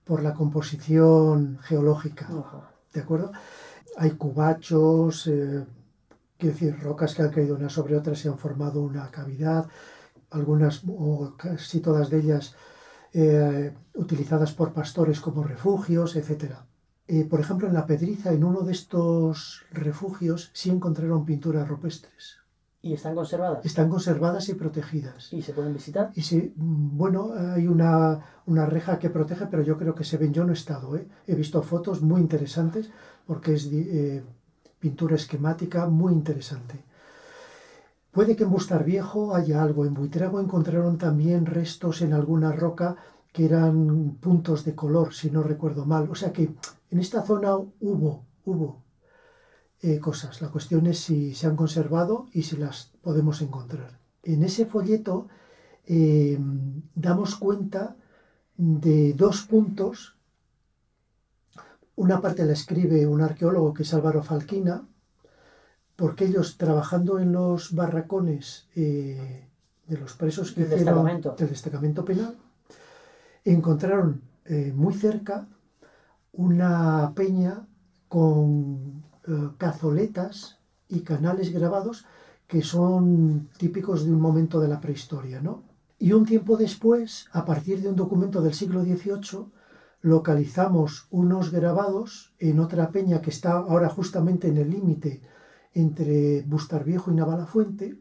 por la composición geológica. ¿De acuerdo? Hay cubachos, eh, quiero decir, rocas que han caído unas sobre otras y han formado una cavidad, algunas o casi todas de ellas eh, utilizadas por pastores como refugios, etc. Eh, por ejemplo, en la Pedriza, en uno de estos refugios, sí encontraron pinturas rupestres. ¿Y están conservadas? Están conservadas y protegidas. ¿Y se pueden visitar? Y sí, mm, bueno, hay una, una reja que protege, pero yo creo que se ven. Yo no he estado, ¿eh? he visto fotos muy interesantes porque es eh, pintura esquemática muy interesante. Puede que en Bustar Viejo haya algo. En Buitrago encontraron también restos en alguna roca que eran puntos de color, si no recuerdo mal. O sea que en esta zona hubo, hubo eh, cosas. La cuestión es si se han conservado y si las podemos encontrar. En ese folleto eh, damos cuenta de dos puntos. Una parte la escribe un arqueólogo que es Álvaro Falquina, porque ellos trabajando en los barracones eh, de los presos que hicieron del destacamento penal, encontraron eh, muy cerca una peña con eh, cazoletas y canales grabados que son típicos de un momento de la prehistoria, ¿no? Y un tiempo después, a partir de un documento del siglo XVIII, localizamos unos grabados en otra peña que está ahora justamente en el límite entre Bustarviejo y Navalafuente,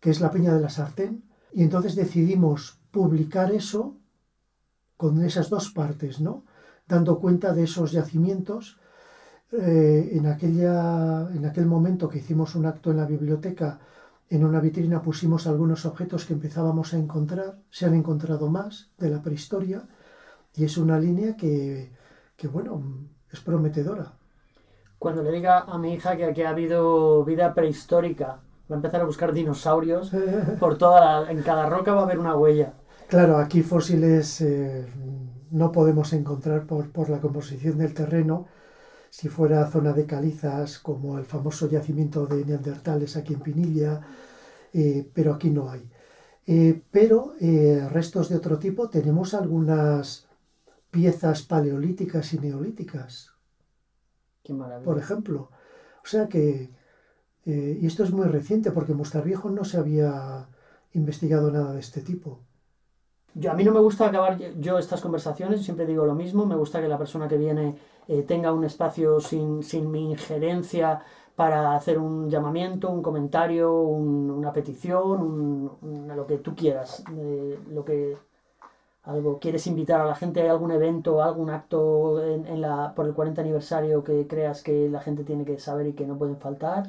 que es la Peña de la Sartén, y entonces decidimos publicar eso con esas dos partes, ¿no? Dando cuenta de esos yacimientos. Eh, en, aquella, en aquel momento que hicimos un acto en la biblioteca, en una vitrina pusimos algunos objetos que empezábamos a encontrar, se han encontrado más de la prehistoria, y es una línea que, que bueno, es prometedora cuando le diga a mi hija que aquí ha habido vida prehistórica, va a empezar a buscar dinosaurios por toda en cada roca va a haber una huella. Claro, aquí fósiles eh, no podemos encontrar por, por, la composición del terreno. Si fuera zona de calizas, como el famoso yacimiento de Neandertales aquí en Pinilla, eh, pero aquí no hay. Eh, pero restos de otro tipo, tenemos algunas piezas paleolíticas y neolíticas, por ejemplo. O sea que, eh, y esto es muy reciente porque en Viejo no se había investigado nada de este tipo. Yo, a mí no me gusta acabar yo estas conversaciones, siempre digo lo mismo, me gusta que la persona que viene eh, tenga un espacio sin, sin, mi injerencia para hacer un llamamiento, un comentario, una petición, lo que tú quieras, lo que algo, quieres invitar a la gente, ¿hay algún evento, algún acto en, la, por el 40 aniversario que creas que la gente tiene que saber y que no pueden faltar?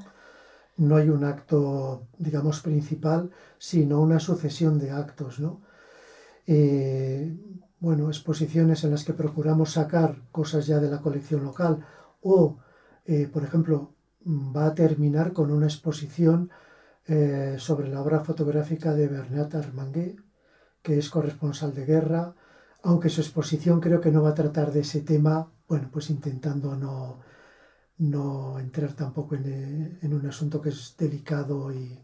No hay un acto, digamos, principal, sino una sucesión de actos, ¿no? Eh, bueno, exposiciones en las que procuramos sacar cosas ya de la colección local o, eh, por ejemplo, va a terminar con una exposición eh, sobre la obra fotográfica de Bernat Armanguet, que es corresponsal de guerra, aunque su exposición creo que no va a tratar de ese tema, bueno, pues intentando no, no entrar tampoco en, un asunto que es delicado y,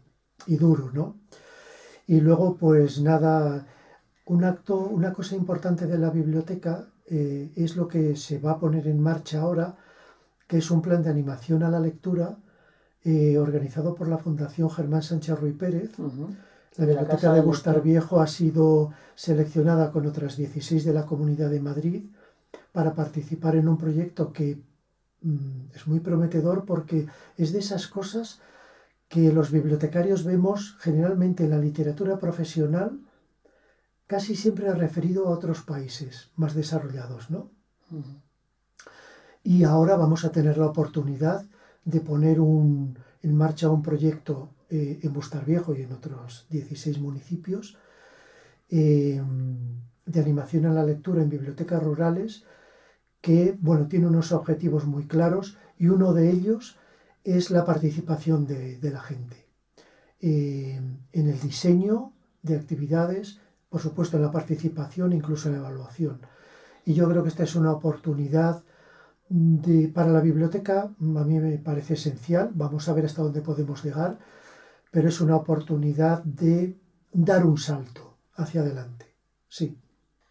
duro, ¿no? Y luego, pues nada, un acto, una cosa importante de la biblioteca eh, es lo que se va a poner en marcha ahora, que es un plan de animación a la lectura eh, organizado por la Fundación Germán Sánchez Ruy Pérez. La biblioteca de Bustar Viejo ha sido seleccionada con otras 16 de la Comunidad de Madrid para participar en un proyecto que mm, es muy prometedor porque es de esas cosas que los bibliotecarios vemos generalmente en la literatura profesional casi siempre referido a otros países más desarrollados, ¿no? Y ahora vamos a tener la oportunidad de poner un, en marcha un proyecto eh, en Bustarviejo y en otros 16 municipios, eh, de animación a la lectura en bibliotecas rurales, que bueno, tiene unos objetivos muy claros y uno de ellos es la participación de, la gente eh, en el diseño de actividades, por supuesto en la participación, incluso en la evaluación. Y yo creo que esta es una oportunidad de, para la biblioteca, a mí me parece esencial, vamos a ver hasta dónde podemos llegar, pero es una oportunidad de dar un salto hacia adelante. Sí.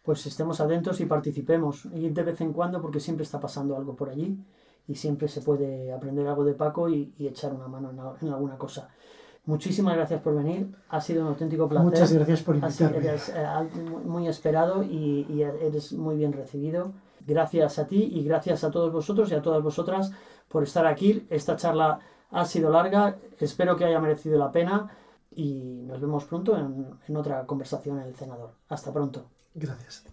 Pues estemos atentos y participemos, y de vez en cuando, porque siempre está pasando algo por allí y siempre se puede aprender algo de Paco y, echar una mano en, alguna cosa. Muchísimas gracias por venir, ha sido un auténtico placer. Muchas gracias por invitarme. Eres eh, muy esperado y, y eres muy bien recibido. Gracias a ti y gracias a todos vosotros y a todas vosotras por estar aquí. Esta charla ha sido larga, espero que haya merecido la pena y nos vemos pronto en, en otra conversación en el cenador. Hasta pronto. Gracias.